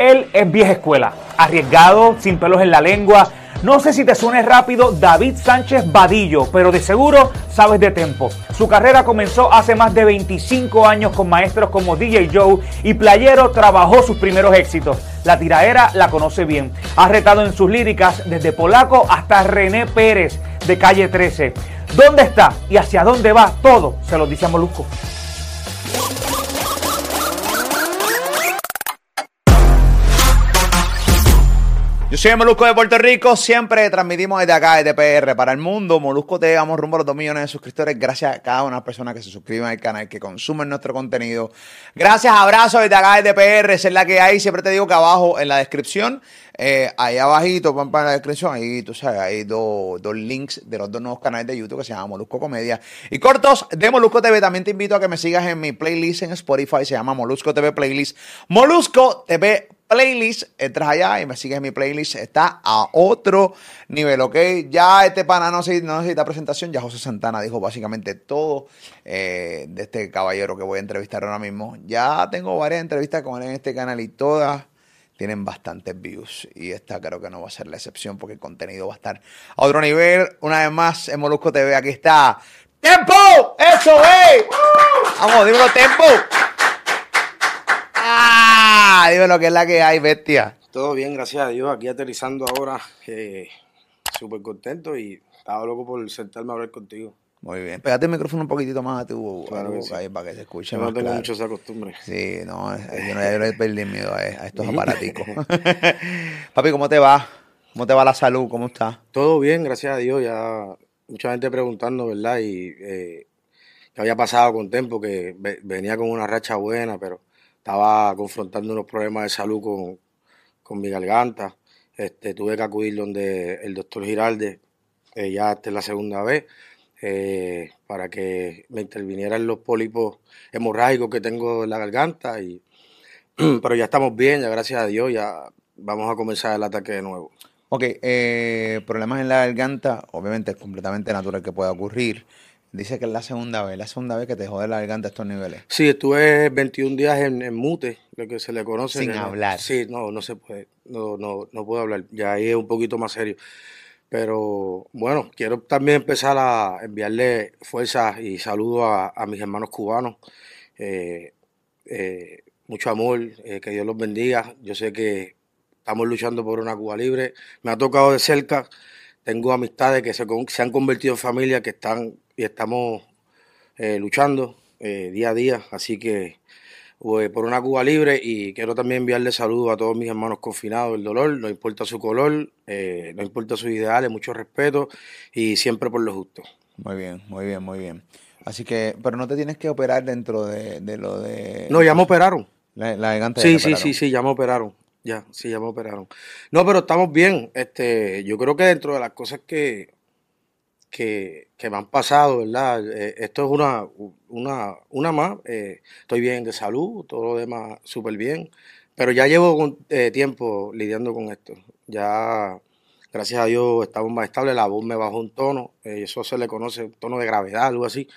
Él es vieja escuela, arriesgado, sin pelos en la lengua. No sé si te suene rápido David Sánchez Vadillo, pero de seguro sabes de tempo. Su carrera comenzó hace más de 25 años con maestros como DJ Joe y Playero trabajó sus primeros éxitos. La tiraera la conoce bien. Ha retado en sus líricas desde Polaco hasta René Pérez de Calle 13. ¿Dónde está y hacia dónde va? Todo se lo dice a Molusco. Yo soy el Molusco de Puerto Rico, siempre transmitimos desde acá, desde PR, para el mundo. Molusco te vamos rumbo a los 2 millones de suscriptores. Gracias a cada una personas que se suscriben al canal, que consumen nuestro contenido. Gracias, abrazos desde acá, desde PR, es la que hay. Siempre te digo que abajo en la descripción, eh, ahí abajito, van para la descripción, ahí tú sabes, hay dos, dos links de los dos nuevos canales de YouTube que se llaman Molusco Comedia y cortos de Molusco TV. También te invito a que me sigas en mi playlist en Spotify, se llama Molusco TV Playlist. Molusco TV playlist, entras allá y me sigues en mi playlist, está a otro nivel, ¿ok? Ya este pana no necesita, presentación, ya José Santana dijo básicamente todo eh, de este caballero que voy a entrevistar ahora mismo. Ya tengo varias entrevistas con él en este canal y todas tienen bastantes views y esta creo que no va a ser la excepción porque el contenido va a estar a otro nivel. Una vez más en Molusco TV, aquí está. ¡Tempo! ¡Eso, es! Vamos, dímelo, Tempo. ¡Ah! Dime lo que es la que hay, bestia. Todo bien, gracias a Dios. Aquí aterrizando ahora. Eh, Súper contento y estaba loco por sentarme a hablar contigo. Muy bien. Pégate el micrófono un poquitito más a tu, boca ahí para que se escuche yo No tengo mucho esa costumbre. Sí, no, yo no, he perdido miedo a, estos aparaticos. Papi, ¿cómo te va? ¿Cómo te va la salud? ¿Cómo estás? Todo bien, gracias a Dios. Ya mucha gente preguntando, ¿verdad? Y eh, que había pasado con tiempo, que venía con una racha buena, pero estaba confrontando unos problemas de salud con, con mi garganta. Este, tuve que acudir donde el doctor Giralde, eh, ya esta es la segunda vez, eh, para que me intervinieran los pólipos hemorrágicos que tengo en la garganta. Y, pero ya estamos bien, ya gracias a Dios, ya vamos a comenzar el ataque de nuevo. Ok, eh, problemas en la garganta, obviamente es completamente natural que pueda ocurrir. Dice que es la segunda vez, la segunda vez que te jode la garganta a estos niveles. Sí, estuve 21 días en, mute, lo que se le conoce. Sin hablar. Sí, no, no se puede, no, no, no puedo hablar, ya ahí es un poquito más serio. Pero bueno, quiero también empezar a enviarle fuerzas y saludos a, mis hermanos cubanos. Eh, eh, mucho amor, eh, que Dios los bendiga. Yo sé que estamos luchando por una Cuba libre. Me ha tocado de cerca. Tengo amistades que se, se han convertido en familia, que están y estamos eh, luchando eh, día a día. Así que pues, por una Cuba libre y quiero también enviarle saludos a todos mis hermanos confinados del dolor, no importa su color, eh, no importa sus ideales, mucho respeto y siempre por lo justo. Muy bien, muy bien, muy bien. Así que, pero no te tienes que operar dentro de, lo de... No, ya me operaron. La, la sí, sí, sí, sí, ya me operaron. Ya, sí, ya me operaron. No, pero estamos bien. Este, yo creo que dentro de las cosas que, que, me han pasado, ¿verdad? Eh, esto es una, una, una más. Eh, estoy bien de salud, todo lo demás súper bien. Pero ya llevo eh, tiempo lidiando con esto. Ya, gracias a Dios, estamos más estables. La voz me bajó un tono. eso se le conoce un tono de gravedad, algo así.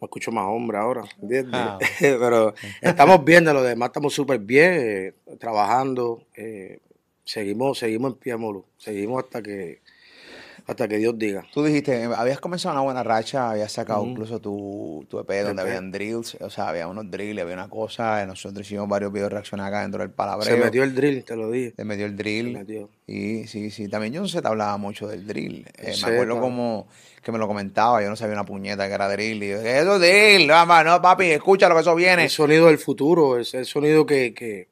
Me escucho más hombre ahora, ah, Pero estamos bien, de lo demás estamos súper bien, trabajando. seguimos, seguimos en pie, Seguimos hasta que hasta que Dios diga. Tú dijiste, habías comenzado una buena racha, habías sacado incluso tu, tu EP donde habían drills, o sea, había unos drills, había una cosa, nosotros hicimos varios videos reaccionados acá dentro del palabreo. Se metió el drill, te lo dije. Se metió el drill. Se metió. Y sí, sí, también yo no sé, te hablaba mucho del drill. Eh, me acuerdo como que me lo comentaba, yo no sabía una puñeta que era drill. Y yo, eso es drill, vamos, no, papi, escucha lo que eso viene. El sonido del futuro, es el sonido que, que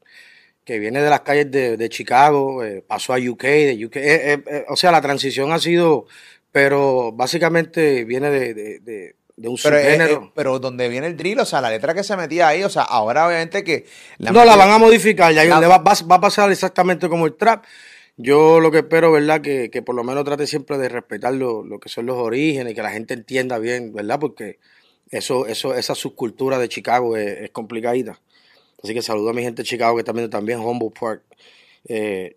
que viene de las calles de, Chicago, eh, pasó a UK, de UK. Eh, eh, o sea, la transición ha sido, pero básicamente viene de, un subgénero. pero donde viene el drill, o sea, la letra que se metía ahí, o sea, ahora obviamente que... no, la van a modificar, ya va, va, a pasar exactamente como el trap. Yo lo que espero, ¿verdad? Que, que por lo menos trate siempre de respetar lo, lo, que son los orígenes, que la gente entienda bien, ¿verdad? Porque eso, eso, esa subcultura de Chicago es, es complicadita. Así que saludo a mi gente de Chicago que también también Humboldt Park. Eh,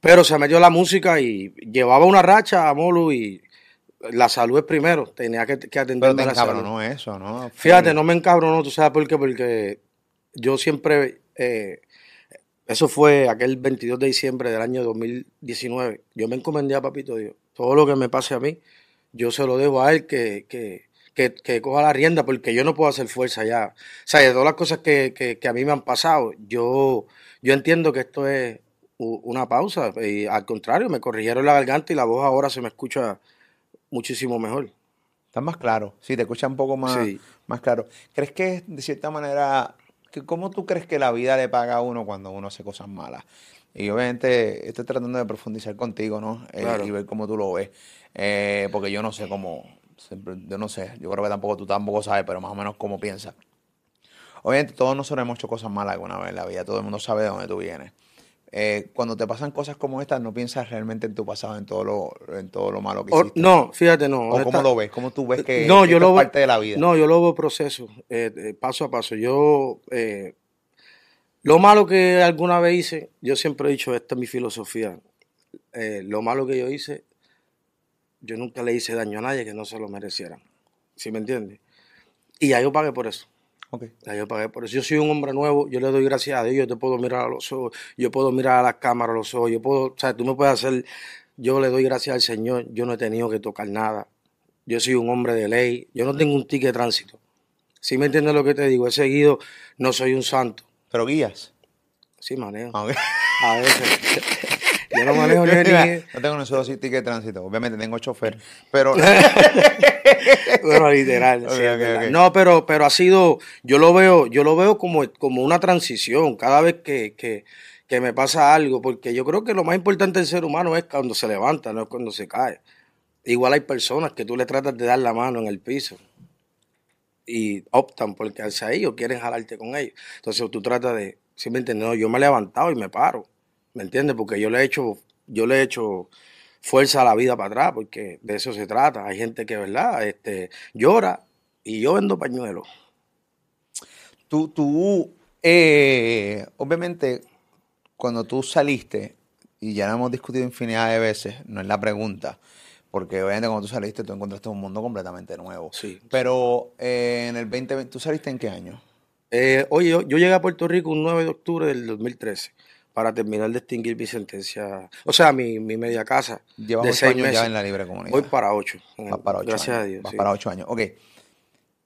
pero se metió la música y llevaba una racha a Molu y la salud es primero. Tenía que, que atender Pero te encabronó eso, ¿no? Fíjate, no me encabronó, tú sabes por qué, porque yo siempre... Eh, eso fue aquel 22 de diciembre del año 2019. Yo me encomendé a Papito Dios. Todo lo que me pase a mí, yo se lo dejo a él que, que, que, que coja la rienda, porque yo no puedo hacer fuerza ya. O sea, de todas las cosas que, que, que a mí me han pasado, yo, yo entiendo que esto es una pausa. Y al contrario, me corrigieron la garganta y la voz ahora se me escucha muchísimo mejor. Estás más claro, sí, te escucha un poco más, Sí. más claro. ¿Crees que de cierta manera, que, cómo tú crees que la vida le paga a uno cuando uno hace cosas malas? Y obviamente estoy tratando de profundizar contigo, ¿no? Eh, y ver cómo tú lo ves. Eh, porque yo no sé cómo, siempre- yo no sé, yo creo que tampoco tú tampoco sabes, pero más o menos cómo piensas. Obviamente todos nosotros hemos hecho cosas malas alguna vez en la vida, todo el mundo sabe de dónde tú vienes. Eh, cuando te pasan cosas como estas, no piensas realmente en tu pasado, en todo lo, en todo lo malo que hiciste. no, fíjate, no. ¿O cómo lo ves? ¿Cómo tú ves que, no, yo lo es veo- parte de la vida? No, yo lo veo proceso, eh, eh, paso a paso. Yo, eh, lo malo que alguna vez hice, yo siempre he dicho, esta es mi filosofía. lo malo que yo hice, yo nunca le hice daño a nadie que no se lo merecieran. ¿Sí me entiendes? Y ya yo pagué por eso. Ok. Ya yo pagué por eso. Yo soy un hombre nuevo, yo le doy gracias a Dios, yo te puedo mirar a los ojos, yo puedo mirar a las cámaras a los ojos, yo puedo, o sea, tú me puedes hacer, yo le doy gracias al Señor, yo no he tenido que tocar nada. Yo soy un hombre de ley, yo no tengo un ticket de tránsito. ¿Sí me entiendes lo que te digo? He seguido, no soy un santo. Pero guías. Sí, manejo. Ah, ok. A veces. yo no manejo ni, ni- no tengo ni solo ticket de tránsito. Obviamente tengo chofer. Pero Bueno, literal. Sí. No, pero, pero ha sido, yo lo veo, yo lo veo como, como una transición cada vez que, que, que me pasa algo, porque yo creo que lo más importante del ser humano es cuando se levanta, no es cuando se cae. Igual hay personas que tú le tratas de dar la mano en el piso y optan por quedarse ahí o quieren jalarte con ellos. Entonces tú tratas de, ¿sí me entiendes? No, yo me he levantado y me paro, ¿me entiendes? Porque yo le he hecho, yo le he hecho fuerza a la vida para atrás, porque de eso se trata. Hay gente que, ¿verdad? Este, llora y yo vendo pañuelos. tú, tú eh, obviamente, cuando tú saliste, y ya lo hemos discutido infinidad de veces, no es la pregunta, porque obviamente cuando tú saliste, tú encontraste un mundo completamente nuevo. Sí. Pero eh, en el 2020, ¿tú saliste en qué año? Eh, oye, yo, yo llegué a Puerto Rico un 9 de octubre del 2013 para terminar de extinguir mi sentencia, o sea, mi, mi media casa Llevas de seis años meses. ya en la libre comunidad. Voy para ocho. Vas para ocho Gracias años. a Dios. Vas sí. para ocho años. Ok.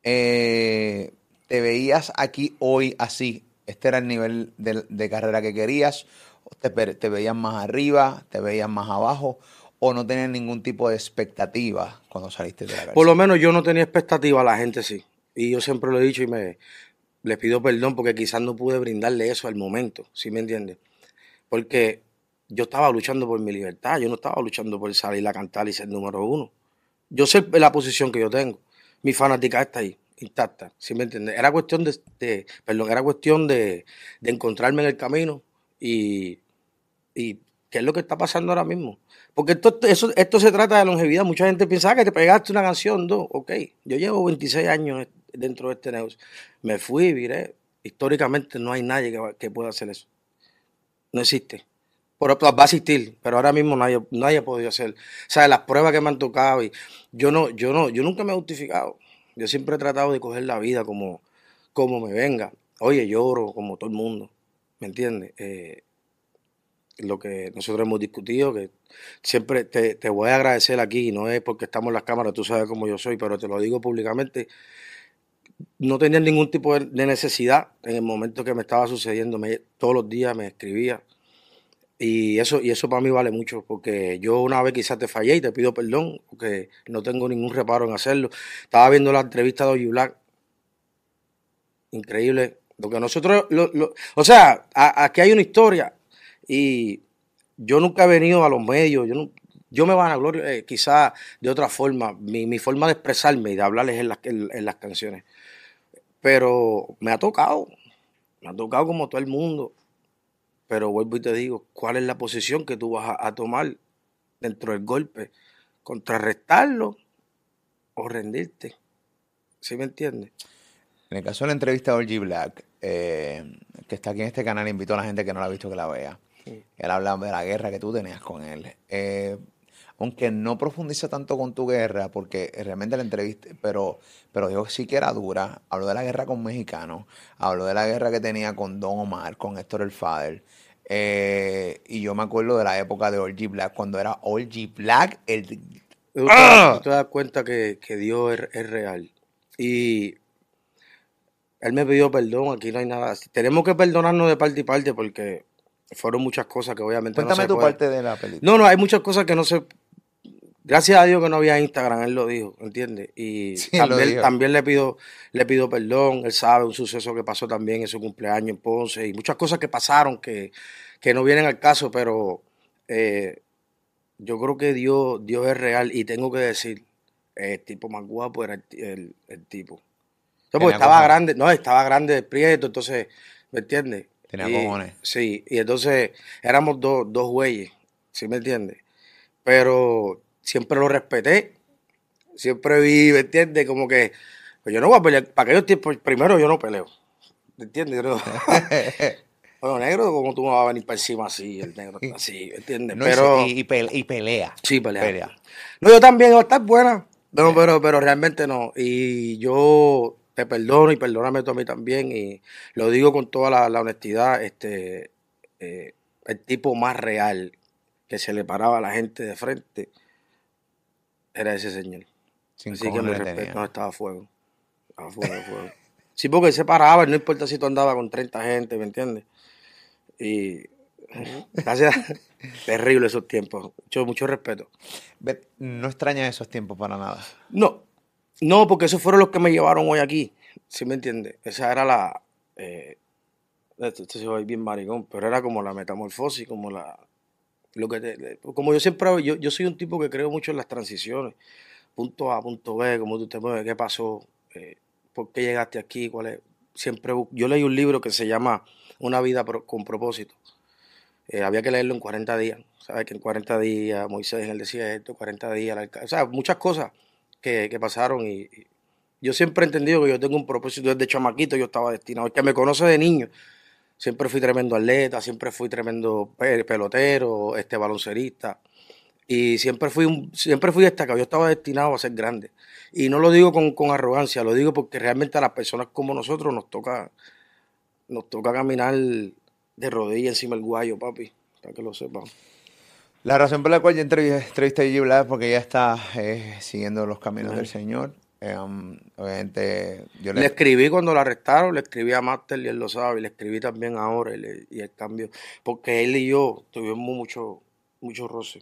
Eh, ¿Te veías aquí hoy así? ¿Este era el nivel de, de carrera que querías? ¿O te, te veías más arriba? ¿Te veías más abajo? ¿O no tenías ningún tipo de expectativa cuando saliste de la cárcel? Por lo menos yo no tenía expectativa, la gente sí. Y yo siempre lo he dicho y me les pido perdón porque quizás no pude brindarle eso al momento, ¿sí me entiendes? Porque yo estaba luchando por mi libertad, yo no estaba luchando por salir a cantar y ser número uno. Yo sé la posición que yo tengo. Mi fanática está ahí, intacta, ¿sí me entiendes? Era cuestión de, de- perdón, era cuestión de, encontrarme en el camino y, qué es lo que está pasando ahora mismo. Porque esto, eso, esto se trata de longevidad. Mucha gente piensa "Ah, que te pegaste una canción, dos. Ok, yo llevo 26 años dentro de este negocio. Me fui, viré. Históricamente no hay nadie que pueda hacer eso. No existe. Pero va a existir, pero ahora mismo nadie, nadie ha podido hacer. O sea, las pruebas que me han tocado y yo no, yo no, yo nunca me he justificado. Yo siempre he tratado de coger la vida como, como me venga. Oye, lloro como todo el mundo. ¿Me entiendes? Eh, lo que nosotros hemos discutido, que siempre te, te voy a agradecer aquí, no es porque estamos en las cámaras, tú sabes cómo yo soy, pero te lo digo públicamente, no tenía ningún tipo de, necesidad en el momento que me estaba sucediendo, me- todos los días me escribía. Y eso, y eso para mí vale mucho, porque yo una vez quizás te fallé y te pido perdón, porque no tengo ningún reparo en hacerlo. Estaba viendo la entrevista de Black, increíble. Lo que nosotros, lo- lo- o sea, aquí hay una historia y yo nunca he venido a los medios, yo, no, yo me van a gloria quizás de otra forma, mi, mi forma de expresarme y de hablarles en las, en, en las canciones. Pero me ha tocado, me ha tocado como todo el mundo. Pero vuelvo y te digo, ¿cuál es la posición que tú vas a, a tomar dentro del golpe? ¿Contrarrestarlo o rendirte? ¿Sí me entiendes? En el caso de la entrevista de Orgy Black, eh, que está aquí en este canal, invito a la gente que no la ha visto que la vea. Él habla de la guerra que tú tenías con él. Eh, aunque no profundiza tanto con tu guerra, porque realmente la entrevista, pero, pero dijo que sí que era dura. Habló de la guerra con mexicanos, habló de la guerra que tenía con Don Omar, con Héctor el Father. Eh, y yo me acuerdo de la época de G Black, cuando era G Black, el... Tú te, ¡Ah! tú te das cuenta que, que Dios es, es real. Y Él me pidió perdón, aquí no hay nada. así. Tenemos que perdonarnos de parte y parte porque fueron muchas cosas que obviamente no Cuéntame se tu puede. parte de la película. No, no, hay muchas cosas que no se... Gracias a Dios que no había Instagram, él lo dijo, ¿entiendes? Y Sí, también, también le pido le pido perdón, él sabe un suceso que pasó también en su cumpleaños en Ponce y muchas cosas que pasaron que, que no vienen al caso, pero eh, yo creo que Dios, Dios es real y tengo que decir, el tipo más guapo era el, el- el tipo. Tenía porque estaba cojones. grande, no, estaba grande de prieto, entonces, ¿me entiendes? Tenía Y- cojones. Sí, y entonces éramos dos, dos güeyes, ¿sí me entiendes? Pero siempre lo respeté, siempre vi, ¿me entiendes? Como que, pues yo no voy a pelear, para aquellos tiempos, primero yo no peleo, ¿me entiendes? Yo no- bueno, negro, como tú me vas a venir para encima así, el negro así, ¿me entiendes? No, pero, y, y pele- y pelea. sí, pelea. pelea. No, yo también, a estar buena, no, pero, pero realmente no, y yo te perdono y perdóname tú a mí también, y lo digo con toda la, la honestidad, este, eh, el tipo más real que se le paraba a la gente de frente era ese señor. Sin Así que mi respeto, no estaba a fuego. Estaba a fuego, a fuego. Sí, porque él se paraba, no importa si tú andabas con 30 gente, ¿me entiendes? Y gracias, terrible esos tiempos. Mucho, mucho respeto. No extrañas esos tiempos para nada. No, no, porque esos fueron los que me llevaron hoy aquí. ¿Sí me entiendes? Esa era la. Eh, esto, esto se va a ir bien maricón, pero era como la metamorfosis, como la. Lo que como yo siempre. Yo, yo soy un tipo que creo mucho en las transiciones. Punto A, punto B, cómo tú te mueves, qué pasó, eh, por qué llegaste aquí, cuál es. Siempre. Yo leí un libro que se llama Una vida con propósito. Eh, había que leerlo en 40 días. ¿Sabes? Que en 40 días Moisés en el desierto, 40 días. la O sea, muchas cosas que, que pasaron y, y yo siempre he entendido que yo tengo un propósito desde chamaquito, yo estaba destinado. El que me conoce de niño, siempre fui tremendo atleta, siempre fui tremendo pe- pelotero, este baloncerista y siempre fui un, siempre fui destacado. Yo estaba destinado a ser grande y no lo digo con, con arrogancia, lo digo porque realmente a las personas como nosotros nos toca nos toca caminar de rodillas encima del guayo, papi, para que lo sepan. La razón por la cual yo entrevisté, entrevisté a Gigi Blas es porque ella está eh, siguiendo los caminos Ajá. del Señor. Um, obviamente, yo Le le, escribí cuando la arrestaron, le escribí a Master y él lo sabe, y le escribí también ahora y, le- y el cambio, porque él y yo tuvimos mucho, mucho roce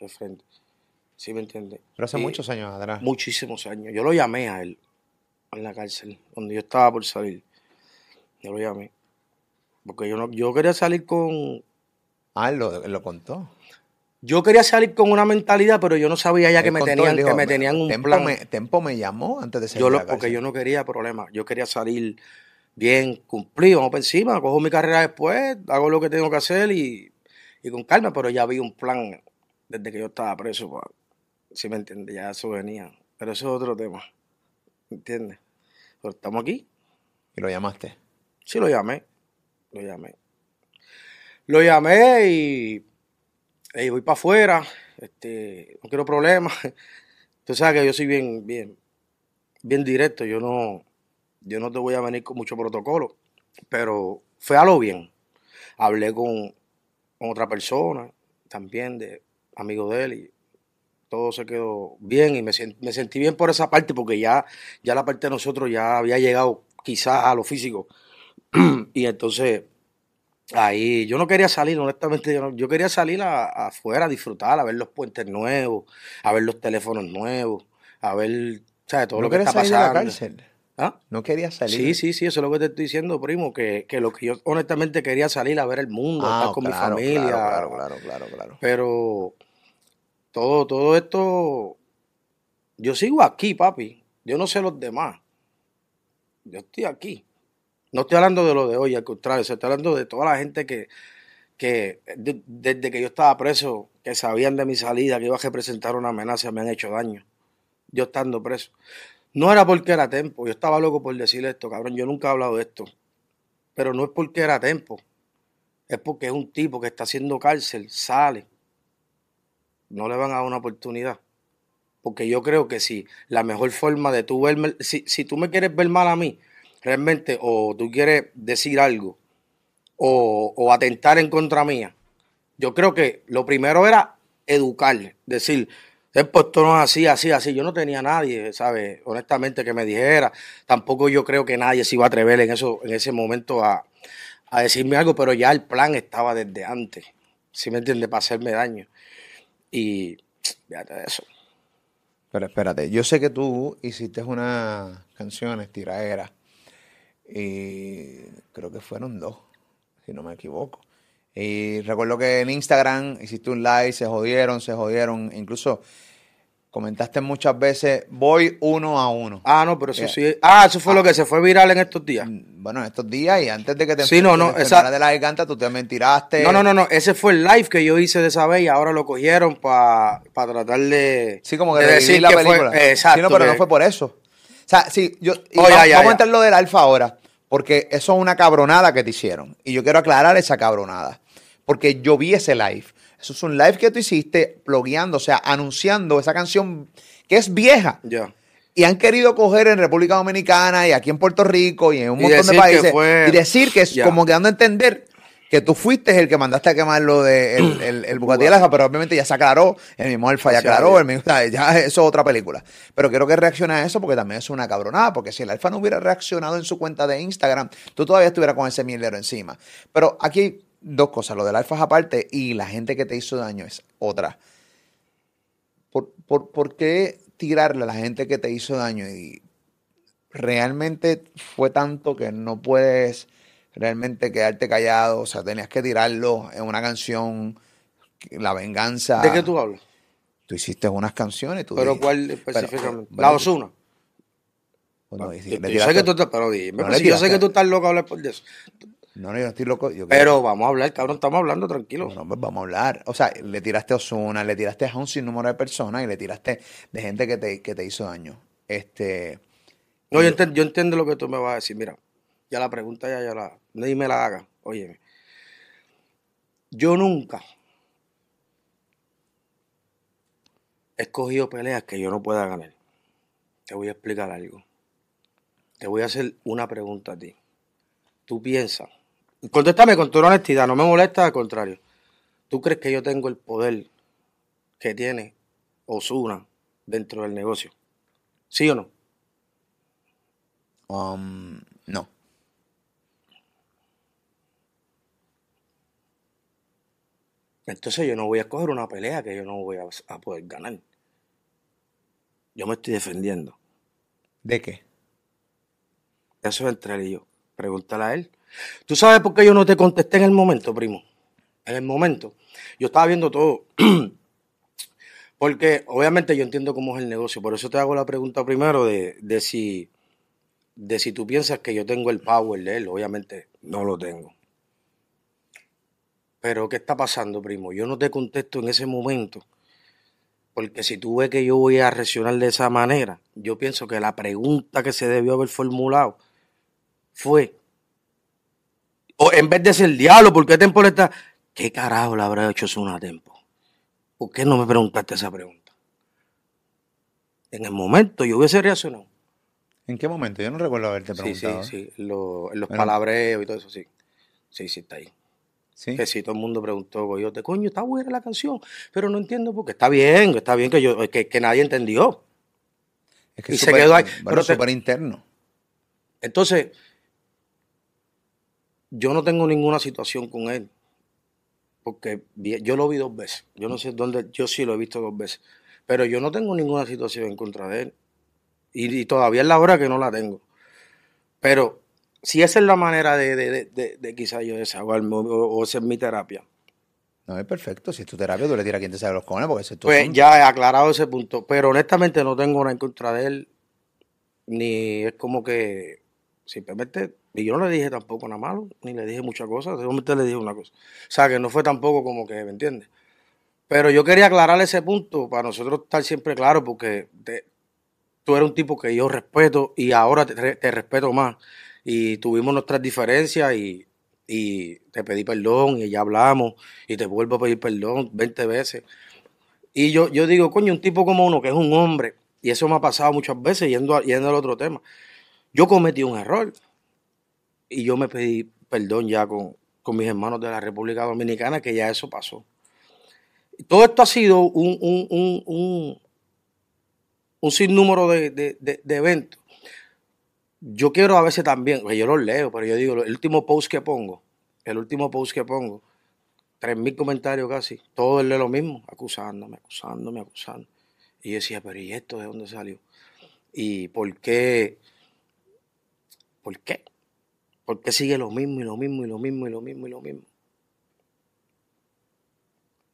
de frente, ¿sí me entiendes? pero hace Y muchos años atrás. Muchísimos años. Yo lo llamé a él en la cárcel, donde yo estaba por salir. Yo lo llamé. Porque yo no, yo quería salir con, Ah, lo, él lo contó. Yo quería salir con una mentalidad, pero yo no sabía ya que me tenían, dijo, que me tenían un Tempo plan. Me, Tempo me llamó antes de salir Yo lo, porque yo no quería problemas. Yo quería salir bien, cumplido, vamos por encima, cojo mi carrera después, hago lo que tengo que hacer y, y con calma, pero ya vi un plan desde que yo estaba preso, pa, si me entiendes, ya eso venía. Pero eso es otro tema, ¿me entiendes? Pero estamos aquí, Y lo llamaste. sí lo llamé, lo llamé. Lo llamé y, y voy para afuera, este, no quiero problemas. Tú sabes que yo soy bien, bien, bien directo, yo no, yo no te voy a venir con mucho protocolo, pero fue a lo bien. Hablé con, con otra persona, también de amigo de él, y todo se quedó bien y me sentí bien por esa parte, porque ya, ya la parte de nosotros ya había llegado quizás a lo físico. y entonces ahí yo no quería salir, honestamente, yo, no- yo quería salir a- afuera a disfrutar, a ver los puentes nuevos, a ver los teléfonos nuevos, a ver, ¿sabes? Todo ¿No lo que está salir de la pasando. cárcel? ¿Ah? ¿No querías salir? Sí, sí, sí, eso es lo que te estoy diciendo, primo, que, que lo que yo honestamente quería salir a ver el mundo, Ah, estar con claro, mi familia. Claro, claro, claro, claro. Pero todo, todo esto, yo sigo aquí, papi. Yo no sé los demás. Yo estoy aquí. No estoy hablando de lo de hoy, al contrario, estoy hablando de toda la gente que, que de- desde que yo estaba preso, que sabían de mi salida, que iba a representar una amenaza, me han hecho daño. Yo estando preso. No era porque era tiempo, yo estaba loco por decir esto, cabrón, yo nunca he hablado de esto. Pero no es porque era tiempo, es porque es un tipo que está haciendo cárcel, sale, no le van a dar una oportunidad. Porque yo creo que si la mejor forma de tú verme, si, si tú me quieres ver mal a mí, realmente, o tú quieres decir algo o, o atentar en contra mía. Yo creo que lo primero era educarle, decir, "Eh, pues esto no es así, así, así. Yo no tenía nadie, ¿sabes? Honestamente, que me dijera. Tampoco yo creo que nadie se iba a atrever en, eso, en ese momento a, a decirme algo, pero ya el plan estaba desde antes. ¿Sí me entiendes? Para hacerme daño. Y fíjate de eso. Pero espérate, yo sé que tú hiciste unas canciones tiraderas y creo que fueron dos, si no me equivoco. Y recuerdo que en Instagram hiciste un live, se jodieron, se jodieron, incluso comentaste muchas veces, voy uno a uno. Ah, no, pero eso Yeah. sí. Ah, eso fue lo que se fue viral en estos días. Bueno, en estos días y antes de que te Sí, no, no, te esa- de la garganta, tú también tiraste. No, no, no, no. Ese fue el live que yo hice de esa vez y ahora lo cogieron para tratar de. Sí, como que de revivir la que fue- película. exacto. Sí, no, pero que- no fue por eso. O sea, sí, yo. y Oh, va- ya, ya, vamos ya. a entrar lo del alfa ahora, porque eso es una cabronada que te hicieron. Y yo quiero aclarar esa cabronada. Porque yo vi ese live. Eso es un live que tú hiciste blogueando, o sea, anunciando esa canción que es vieja. Ya. Y han querido coger en República Dominicana y aquí en Puerto Rico y en un Y montón de decir que países fue- y decir que es Ya. como que dando a entender que tú fuiste el que mandaste a quemar lo de el, el, el Bugatti pero obviamente ya se aclaró, el mismo Alfa ya aclaró, el mismo, ya eso es otra película. Pero quiero que reaccione a eso porque también es una cabronada, porque si el Alfa no hubiera reaccionado en su cuenta de Instagram, tú todavía estuvieras con ese mierdero encima. Pero aquí hay dos cosas, lo del Alfa es aparte y la gente que te hizo daño es otra. ¿Por, por, por qué tirarle a la gente que te hizo daño? Y realmente fue tanto que no puedes realmente quedarte callado. O sea, tenías que tirarlo en una canción, la venganza. ¿De qué tú hablas? Tú hiciste unas canciones. Tú ¿Pero cuál específicamente? la Osuna. bueno, si Yo, sé que tú estás, pero dime, No si yo sé que tú estás loco a hablar por eso. No, no, yo no estoy loco. yo Pero vamos a hablar, cabrón, estamos hablando tranquilo. Bueno, pues vamos a hablar. O sea, le tiraste a Osuna, le tiraste a un sinnúmero de personas y le tiraste de gente que te, que te hizo daño. Este. No, yo entiendo, yo entiendo lo que tú me vas a decir. Mira, ya la pregunta ya, ya la. Ni me la haga. Óyeme. Yo nunca he escogido peleas que yo no pueda ganar. Te voy a explicar algo. Te voy a hacer una pregunta a ti. Tú piensas. Contéstame con toda honestidad, no me molesta, al contrario. ¿Tú crees que yo tengo el poder que tiene Osuna dentro del negocio? ¿Sí o no? um, no. Entonces yo no voy a escoger una pelea que yo no voy a, a poder ganar. Yo me estoy defendiendo. ¿De qué? Eso es entre él y yo. Pregúntale a él. ¿Tú sabes por qué yo no te contesté en el momento, primo? En el momento. Yo estaba viendo todo. Porque obviamente yo entiendo cómo es el negocio. Por eso te hago la pregunta primero de, de si de si tú piensas que yo tengo el power de él. Obviamente no lo tengo. Pero ¿qué está pasando, primo? Yo no te contesto en ese momento. Porque si tú ves que yo voy a reaccionar de esa manera, yo pienso que la pregunta que se debió haber formulado fue, o en vez de ser el diablo, ¿por qué Tempo le está? ¿Qué carajo le habrá hecho Zuna a Tempo? ¿Por qué no me preguntaste esa pregunta? En el momento yo hubiese reaccionado. ¿En qué momento? Yo no recuerdo haberte Sí, sí, preguntado. sí, lo- los Bueno. palabreos y todo eso, sí. Sí, sí, está ahí. ¿Sí? Que si todo el mundo preguntó, Coyote, coño, está buena la canción, pero no entiendo por qué. Está bien, está bien que yo, que, que nadie entendió. Es que y se quedó ahí. Bueno, Pero súper interno. Entonces, yo no tengo ninguna situación con él. Porque yo lo vi dos veces. Yo no sé dónde, yo sí lo he visto dos veces. Pero yo no tengo ninguna situación en contra de él. Y, y todavía es la hora que no la tengo. Pero si esa es la manera de, de, de, de- quizás yo desahogarme o, o esa es mi terapia. No, es perfecto. Si es tu terapia, tú le tiras a quien te sabe los cojones porque ese es tu Pues ya he aclarado ese punto. Pero honestamente no tengo nada en contra de él. Ni es como que simplemente. Y yo no le dije tampoco nada malo, ni le dije muchas cosas. Simplemente le dije una cosa. O sea, que no fue tampoco como que, ¿me entiendes? Pero yo quería aclarar ese punto para nosotros estar siempre claros, porque te- tú eres un tipo que yo respeto y ahora te, te respeto más. Y tuvimos nuestras diferencias y, y te pedí perdón y ya hablamos y te vuelvo a pedir perdón 20 veces. Y yo, yo digo, coño, un tipo como uno que es un hombre, y eso me ha pasado muchas veces yendo, yendo al otro tema. Yo cometí un error y yo me pedí perdón ya con, con mis hermanos de la República Dominicana, que ya eso pasó. Todo esto ha sido un, un, un, un, un sinnúmero de, de, de, eventos. Yo quiero a veces también, yo los leo, pero yo digo, el último post que pongo, el último post que pongo, tres mil comentarios casi, todo es lo mismo, acusándome, acusándome, acusando. Y yo decía, pero ¿y esto de dónde salió? ¿Y por qué? ¿Por qué? ¿Por qué sigue lo mismo y lo mismo y lo mismo y lo mismo y lo mismo?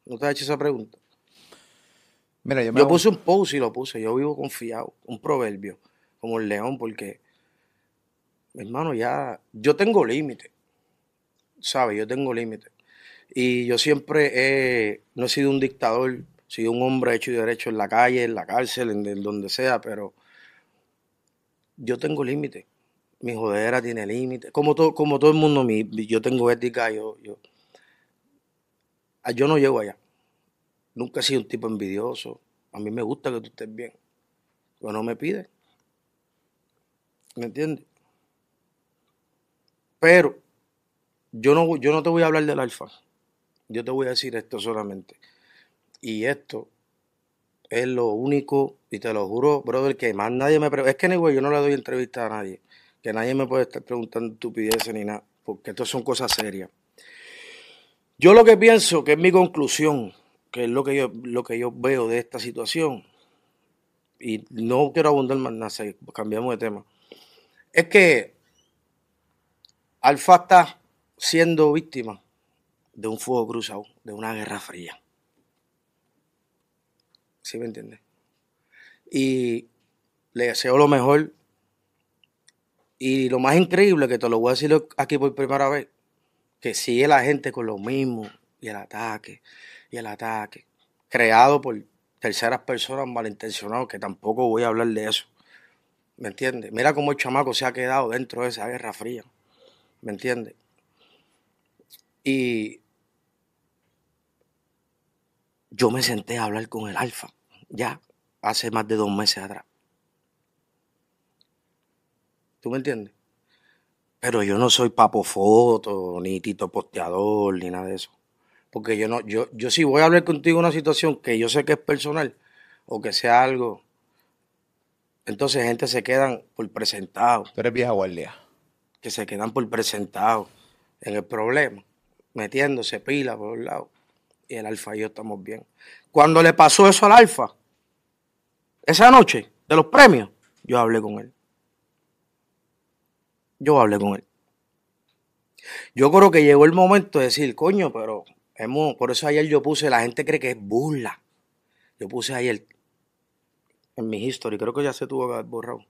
¿No te has hecho esa pregunta? Mira, yo, puse un post y lo puse. Yo vivo confiado. Un proverbio. Como el león, porque, hermano, ya. Yo tengo límite. ¿Sabes? Yo tengo límite. Y yo siempre he. No he sido un dictador. He sido un hombre hecho y derecho en la calle, en la cárcel, en, donde sea, pero. Yo tengo límite. Mi jodera tiene límite. Como, todo, como todo el mundo, mi, yo tengo ética. Yo, yo, yo no llego allá. Nunca he sido un tipo envidioso. A mí me gusta que tú estés bien. Pero no me pide. ¿Me entiendes? Pero yo no, yo no te voy a hablar del alfa. Yo te voy a decir esto solamente. Y esto es lo único, y te lo juro, brother, que más nadie me pregunta. Es que, güey, yo no le doy entrevista a nadie. Que nadie me puede estar preguntando estupideces ni nada. Porque esto son cosas serias. Yo lo que pienso, que es mi conclusión, que es lo que yo, lo que yo veo de esta situación, y no quiero abundar más nada, cambiamos de tema, es que Alfa está siendo víctima de un fuego cruzado, de una guerra fría. ¿Sí me entiendes? Y le deseo lo mejor. Y lo más increíble, que te lo voy a decir aquí por primera vez, que sigue la gente con lo mismo y el ataque y el ataque, creado por terceras personas malintencionadas, que tampoco voy a hablar de eso. ¿Me entiendes? Mira cómo el chamaco se ha quedado dentro de esa guerra fría. ¿Me entiendes? Y yo me senté a hablar con el Alfa, ya hace más de dos meses atrás. ¿Tú me entiendes? Pero yo no soy papo foto, ni tito posteador, ni nada de eso. Porque yo no, yo, yo si voy a hablar contigo una situación que yo sé que es personal, o que sea algo, entonces gente se quedan por presentado. Pero eres vieja guardia. Que se quedan por presentado en el problema, metiéndose pila por un lado. Y el alfa y yo estamos bien. Cuando le pasó eso al alfa, esa noche de los premios, yo hablé con él yo hablé con él. Yo creo que llegó el momento de decir, coño, pero hemos, por eso ayer yo puse, la gente cree que es burla. Yo puse ayer en mi history, creo que ya se tuvo que haber borrado,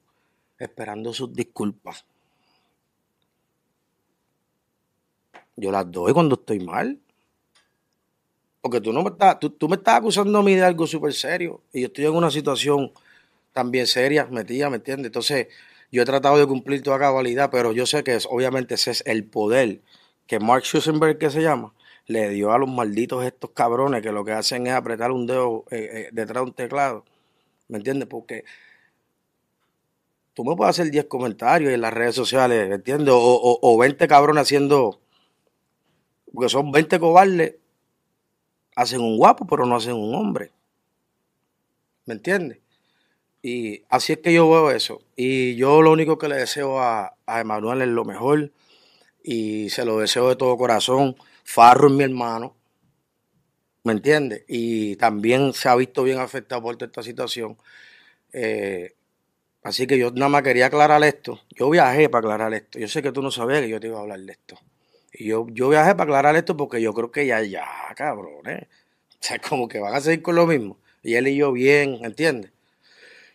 esperando sus disculpas. Yo las doy cuando estoy mal. Porque tú no me estás, tú, tú me estás acusando a mí de algo súper serio. Y yo estoy en una situación también seria, metida, ¿me entiendes? Entonces, yo he tratado de cumplir toda cabalidad, pero yo sé que es, obviamente ese es el poder que Mark Schusenberg, que se llama, le dio a los malditos estos cabrones que lo que hacen es apretar un dedo eh, eh, detrás de un teclado. ¿Me entiendes? Porque tú me puedes hacer 10 comentarios en las redes sociales, ¿me entiendes? O, o 20 cabrones haciendo, porque son 20 cobardes, hacen un guapo, pero no hacen un hombre. ¿Me entiendes? Y así es que yo veo eso. Y yo lo único que le deseo a, a Emanuel es lo mejor. Y se lo deseo de todo corazón. Farro es mi hermano. ¿Me entiendes? Y también se ha visto bien afectado por esta situación. Eh, así que yo nada más quería aclarar esto. Yo viajé para aclarar esto. Yo sé que tú no sabías que yo te iba a hablar de esto. Y yo, yo viajé para aclarar esto porque yo creo que ya, ya, cabrón, ¿eh? O sea, como que van a seguir con lo mismo. Y él y yo bien, ¿entiendes?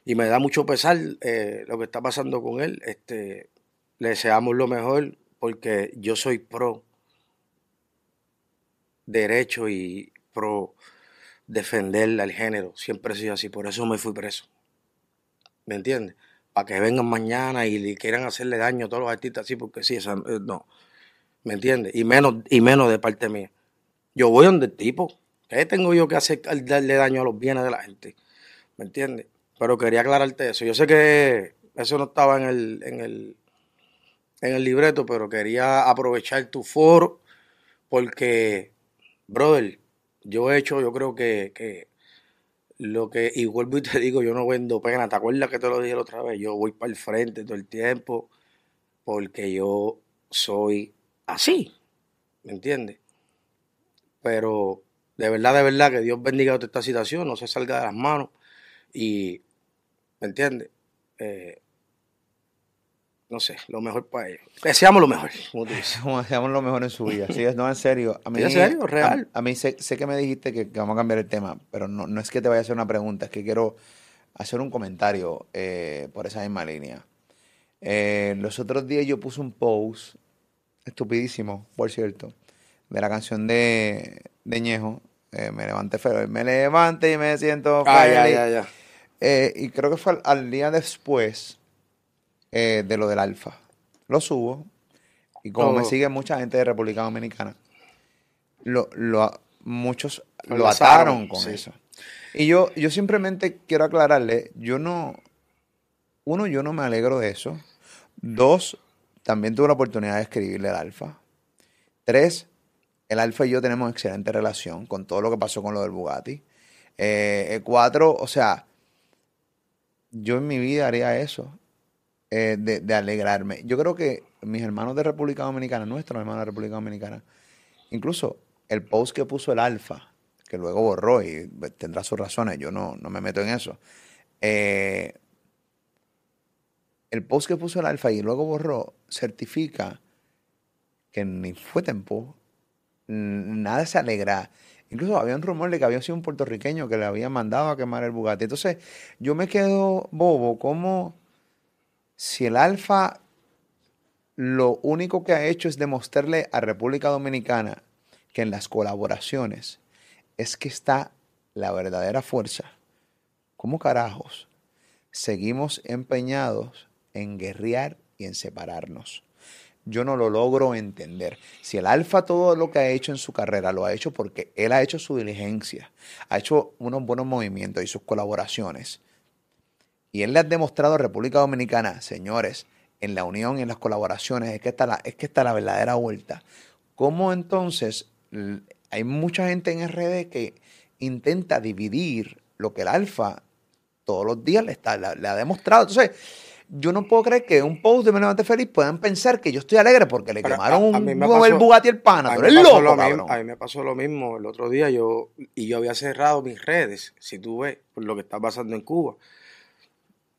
y me da mucho pesar eh, lo que está pasando con él. Este, le deseamos lo mejor porque yo soy pro derecho y pro defender al género. Siempre he sido así, por eso me fui preso. ¿Me entiendes? Para que vengan mañana y le quieran hacerle daño a todos los artistas así, porque sí, esa, eh, no. ¿Me entiendes? Y menos, y menos de parte mía. Yo voy donde el tipo. ¿Qué tengo yo que hacer darle daño a los bienes de la gente? ¿Me entiendes? Pero quería aclararte eso. Yo sé que eso no estaba en el, en el, en el libreto, pero quería aprovechar tu foro Porque, brother, yo he hecho, yo creo que, que lo que, y vuelvo y te digo, yo no vendo pena. ¿Te acuerdas que te lo dije la otra vez? Yo voy para el frente todo el tiempo porque yo soy así, ¿me entiendes? Pero de verdad, de verdad, que Dios bendiga toda esta situación, no se salga de las manos y, ¿me entiendes? Eh, no sé, lo mejor para ellos. Deseamos lo mejor, como deseamos lo mejor en su vida. Sí, no, en serio. A mí, ¿En serio? Real. A, a mí sé, sé, que me dijiste que, que, vamos a cambiar el tema, pero no, no, es que te vaya a hacer una pregunta, es que quiero hacer un comentario eh, por esa misma línea. Eh, los otros días yo puse un post, estupidísimo, por cierto, de la canción de, de Ñejo, eh, Me levanté feliz, me levante y me siento feliz. Ah, ya, ya, ya. Eh, y creo que fue al, al día después eh, de lo del Alfa. Lo subo. Y como me sigue mucha gente de República Dominicana, lo, lo, muchos lo, lo ataron con sí. eso. Y yo, yo simplemente quiero aclararle, yo no, uno, yo no me alegro de eso. Dos, también tuve la oportunidad de escribirle al Alfa. Tres, el Alfa y yo tenemos excelente relación con todo lo que pasó con lo del Bugatti. Eh, cuatro, o sea, yo en mi vida haría eso, eh, de, alegrarme. Yo creo que mis hermanos de República Dominicana, nuestros hermanos de República Dominicana, incluso el post que puso el Alfa, que luego borró y tendrá sus razones, yo no, no me meto en eso. Eh, el post que puso el Alfa y luego borró certifica que ni fue tiempo, nada se alegra. Incluso había un rumor de que había sido un puertorriqueño que le había mandado a quemar el Bugatti. Entonces, yo me quedo bobo, como si el Alfa lo único que ha hecho es demostrarle a República Dominicana que en las colaboraciones es que está la verdadera fuerza. ¿Cómo carajos seguimos empeñados en guerrear y en separarnos? Yo no lo logro entender. Si el Alfa todo lo que ha hecho en su carrera lo ha hecho porque él ha hecho su diligencia, ha hecho unos buenos movimientos y sus colaboraciones. Y él le ha demostrado a República Dominicana, señores, en la unión y en las colaboraciones, es que está la, es que está la verdadera vuelta. ¿Cómo entonces hay mucha gente en RD que intenta dividir lo que el Alfa todos los días le, está, le, le ha demostrado? Entonces, yo no puedo creer que un post de Me Levante Feliz puedan pensar que yo estoy alegre porque le pero quemaron a, a un, pasó, el Bugatti el pana. Pero es loco, mismo, A mí me pasó lo mismo el otro día yo y yo había cerrado mis redes, si tú ves, por lo que está pasando en Cuba.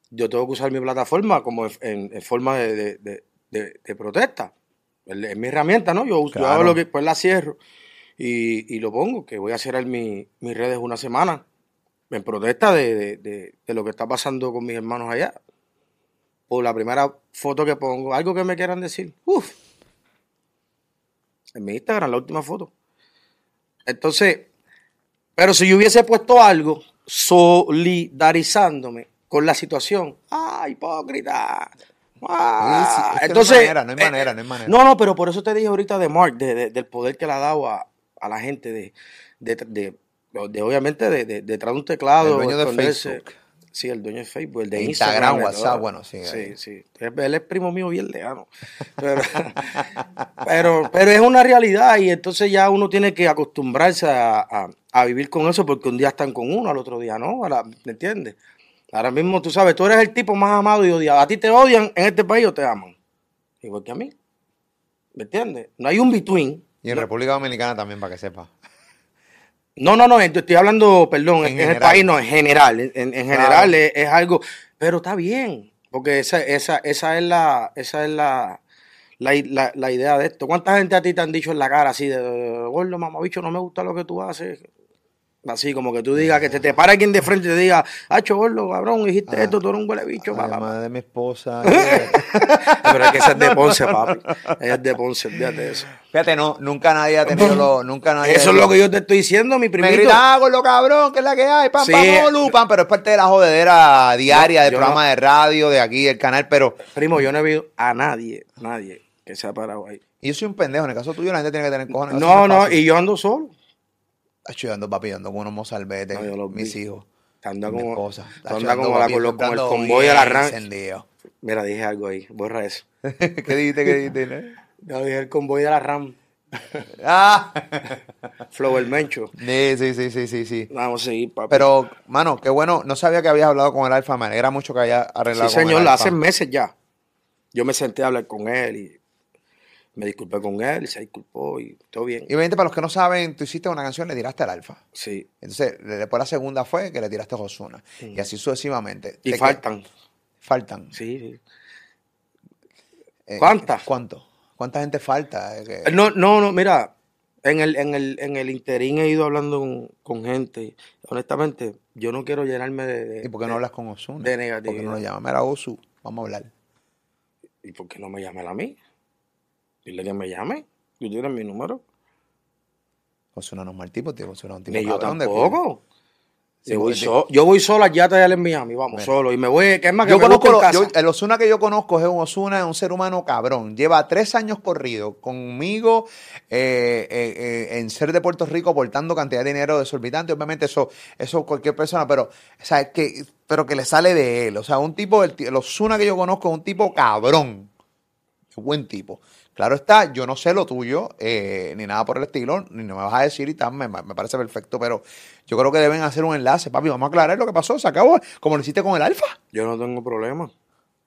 Yo tengo que usar mi plataforma como en, en forma de, de, de, de, de protesta. Es mi herramienta, ¿no? Yo, claro. yo hago lo que pues la cierro y, y, lo pongo, que voy a cerrar mi, mis redes una semana en protesta de, de, de, lo que está pasando con mis hermanos allá por la primera foto que pongo, algo que me quieran decir. Uf. En mi Instagram, la última foto. Entonces, pero si yo hubiese puesto algo solidarizándome con la situación, ¡ah, hipócrita! ¡Ah! Entonces, no hay manera, no hay manera, no hay manera. No, no, pero por eso te dije ahorita de Mark, de, de, del poder que le ha dado a, a la gente de, de, obviamente, de, detrás de un teclado. El dueño de Facebook. Sí, el dueño de Facebook, el de Instagram, Instagram WhatsApp, bueno, sí. Sí, sí. Él es primo mío bien lejano. Pero, pero, pero, es una realidad y entonces ya uno tiene que acostumbrarse a, a, a, vivir con eso porque un día están con uno, al otro día no, ¿me entiendes? Ahora mismo tú sabes, tú eres el tipo más amado y odiado. A ti te odian en este país o te aman. Igual que a mí. ¿Me entiendes? No hay un between. Y en. República Dominicana también, para que sepa. No, no, no, estoy hablando, perdón, en, en el país no, en general. En, en general claro. es, es, algo, pero está bien, porque esa, esa, esa es la, esa es la, la, la, la idea de esto. ¿Cuánta gente a ti te han dicho en la cara así de, gordo, mamabicho, no me gusta lo que tú haces? Así como que tú digas, que te, te para alguien de frente y te diga, hacho, gordo, cabrón, dijiste ah, esto, tú eres un huele bicho, papá. Madre de mi esposa. Pero es que esa es de Ponce, papi. Ella es de Ponce, fíjate de eso. Fíjate, no, nunca nadie ha tenido lo, nunca nadie. Eso es lo que yo te estoy diciendo, mi primito. Me grita, ah, gordo, cabrón, que es la que hay, pam, sí, pam, lupan, pero es parte de la jodedera diaria del programa no, de radio, de aquí, del canal, pero. Primo, yo no he visto a nadie, nadie que se ha parado ahí. Y yo soy un pendejo, en el caso tuyo la gente tiene que tener cojones. No, no, y yo ando solo. Yo ando papi, ando con unos mozalbetes, no, mis vi. hijos. Anda como, esposa. anda como, la, con, con, el convoy de la RAM. Mira, dije algo ahí, borra eso. ¿Qué dijiste? ¿Qué dijiste? No, dije el convoy de la RAM. Ah. Flow el Mencho. Sí, sí, sí, sí, sí, sí. Vamos a seguir, papi. Pero, mano, qué bueno. No sabía que habías hablado con el Alfa. Me alegra mucho que haya arreglado sí, con señor, el hace meses ya. Yo me senté a hablar con él y me disculpé con él se disculpó y todo bien. Y obviamente, para los que no saben, tú hiciste una canción, le tiraste al Alfa. Sí. Entonces, después la segunda fue que le tiraste a Ozuna. Y así sucesivamente. Y faltan. Faltan. Sí, sí. Eh, ¿Cuántas? ¿Cuánto? ¿Cuánta gente falta? Eh, que- No, no, no, mira, en el, en el, en el interín he ido hablando con, con gente. Honestamente, yo no quiero llenarme de. de- ¿Y por qué no hablas con Ozuna? de ¿Por qué no lo llamas? Mira, Ozu, vamos a hablar. ¿Y por qué no me llama él a mí? Dile que me llame. Tú tienes mi número. Ozuna no es mal tipo, tío. Ozuna es un tipo Ni yo tampoco. Sí, yo, voy so- yo voy solo allá en Miami, vamos, Mira. solo. Y me voy, ¿qué es más que Yo me conozco, lo- casa? yo- el Osuna que yo conozco es un Osuna, es un ser humano cabrón. Lleva tres años corrido conmigo eh, eh, eh, en ser de Puerto Rico aportando cantidad de dinero desorbitante. Obviamente eso, eso cualquier persona, pero, o sea, que, pero que le sale de él. O sea, un tipo, el, el Osuna que yo conozco es un tipo cabrón. Buen tipo. Claro está, yo no sé lo tuyo, eh, ni nada por el estilo, ni no me vas a decir y tal, me, me parece perfecto, pero yo creo que deben hacer un enlace, papi, vamos a aclarar lo que pasó, se acabó, como lo hiciste con el Alfa. Yo no tengo problema.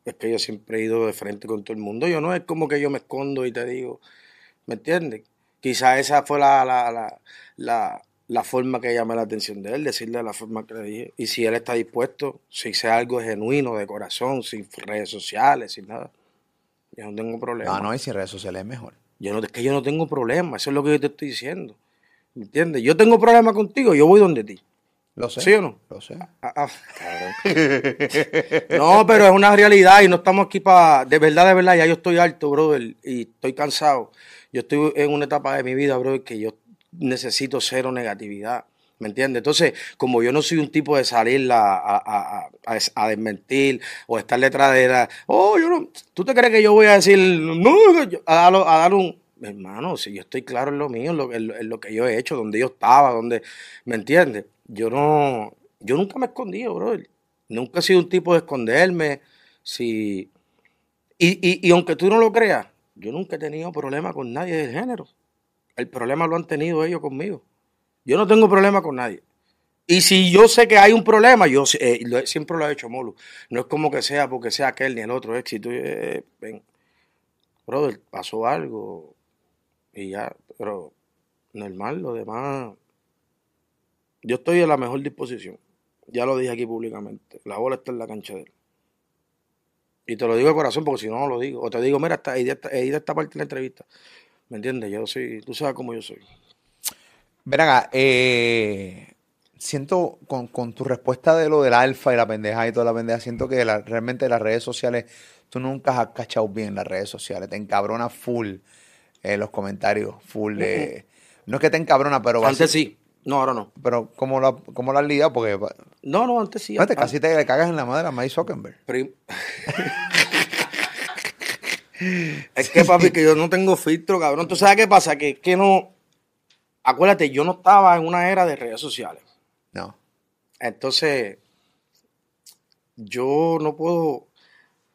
Es que yo siempre he ido de frente con todo el mundo. Yo no es como que yo me escondo y te digo, ¿me entiendes? Quizás esa fue la, la, la, la, la forma que llamé la atención de él, decirle la forma que le dije. Y si él está dispuesto, si sea algo genuino, de corazón, sin redes sociales, sin nada, yo no tengo problema. No, no, y sin redes sociales es mejor. Yo no, es que yo no tengo problema, eso es lo que yo te estoy diciendo. ¿Me entiendes? Yo tengo problema contigo, yo voy donde ti. Lo sé. ¿Sí o no? Lo sé. Ah, ah, cabrón. no, pero es una realidad y no estamos aquí para. De verdad, de verdad, ya yo estoy alto, brother, y estoy cansado. Yo estoy en una etapa de mi vida, brother, que yo necesito cero negatividad. ¿Me entiendes? Entonces, como yo no soy un tipo de salir a, a, a, a, desmentir o estar detrás de la. Oh, yo no. ¿Tú te crees que yo voy a decir. No, a, darlo- a dar un. Hermano, si yo estoy claro en lo mío, en lo, en en lo que yo he hecho, donde yo estaba, donde. ¿Me entiendes? Yo no. Yo nunca me he escondido, brother. Nunca he sido un tipo de esconderme. Si. Y, y, y aunque tú no lo creas, yo nunca he tenido problema con nadie del género. El problema lo han tenido ellos conmigo. Yo no tengo problema con nadie. Y si yo sé que hay un problema, yo eh, siempre lo he hecho, Molu. No es como que sea porque sea aquel ni el otro éxito. Eh, ven, brother, pasó algo y ya, pero normal, lo demás. Yo estoy en la mejor disposición. Ya lo dije aquí públicamente. La bola está en la cancha de él. Y te lo digo de corazón porque si no, no lo digo. O te digo, mira, edita, edita esta parte de la entrevista. ¿Me entiendes? Yo soy, tú sabes cómo yo soy. Ven acá, eh, siento con, con tu respuesta de lo del alfa y la pendeja y toda la pendeja, siento que la- realmente las redes sociales, tú nunca has cachado bien las redes sociales, te encabrona full eh, los comentarios, full de... No es que te encabrona, pero... Antes sí. No, ahora no. Pero ¿cómo lo, cómo lo has lidiado? Porque No, no, antes sí. antes- casi te le cagas en la madre a Mike Zuckerberg. Prim- es que, papi, que yo no tengo filtro, cabrón. ¿Tú sabes qué pasa? Que, que no. Acuérdate, yo no estaba en una era de redes sociales. No. Entonces, yo no puedo.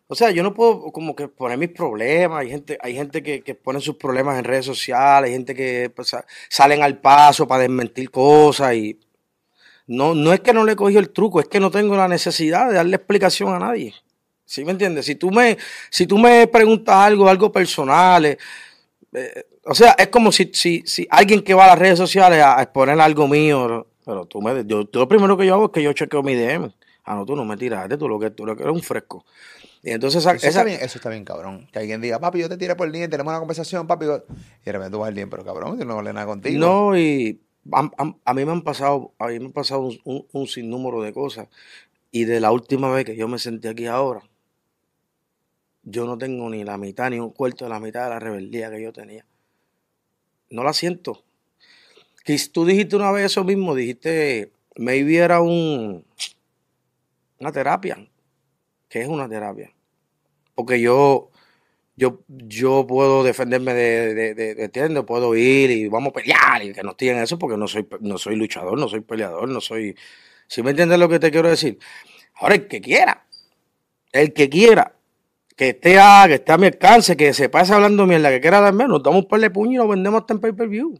O sea, yo no puedo como que poner mis problemas. Hay gente, hay gente que, que pone sus problemas en redes sociales, hay gente que pues, sa- salen al paso para desmentir cosas y. No, no es que no le he cogido el truco, es que no tengo la necesidad de darle explicación a nadie. ¿Sí me entiendes? Si tú me, si tú me preguntas algo, algo personal, eh, eh, o sea, es como si, si, si alguien que va a las redes sociales a, a exponer algo mío, pero tú me, yo, lo primero que yo hago es que yo chequeo mi DM. Ah, no, tú no me tiraste, tú lo que, tú lo que eres un fresco. Y entonces esa, Eso, esa- está bien, eso está bien, cabrón. Que alguien diga, papi, yo te tiré por el día, tenemos una conversación, papi. Y de repente tú vas al día, pero cabrón, yo no vale nada contigo. No, y a, a- a mí me han pasado, a mí me han pasado un, un- un sinnúmero de cosas. Y de la última vez que yo me senté aquí ahora, yo no tengo ni la mitad, ni un cuarto de la mitad de la rebeldía que yo tenía. No la siento. Que tú dijiste una vez eso mismo, dijiste, maybe era un, una terapia. ¿Qué es una terapia? Porque yo, yo, yo puedo defenderme de, de, de. Puedo ir y vamos a pelear y que no estoy eso porque no soy, no soy luchador, no soy peleador, no soy... ¿Sí me entiendes lo que te quiero decir? Ahora, el que quiera, el que quiera, que esté a, que esté a mi alcance, que se pase hablando mierda, que quiera darme, nos damos un par de puños y lo vendemos hasta en pay-per-view.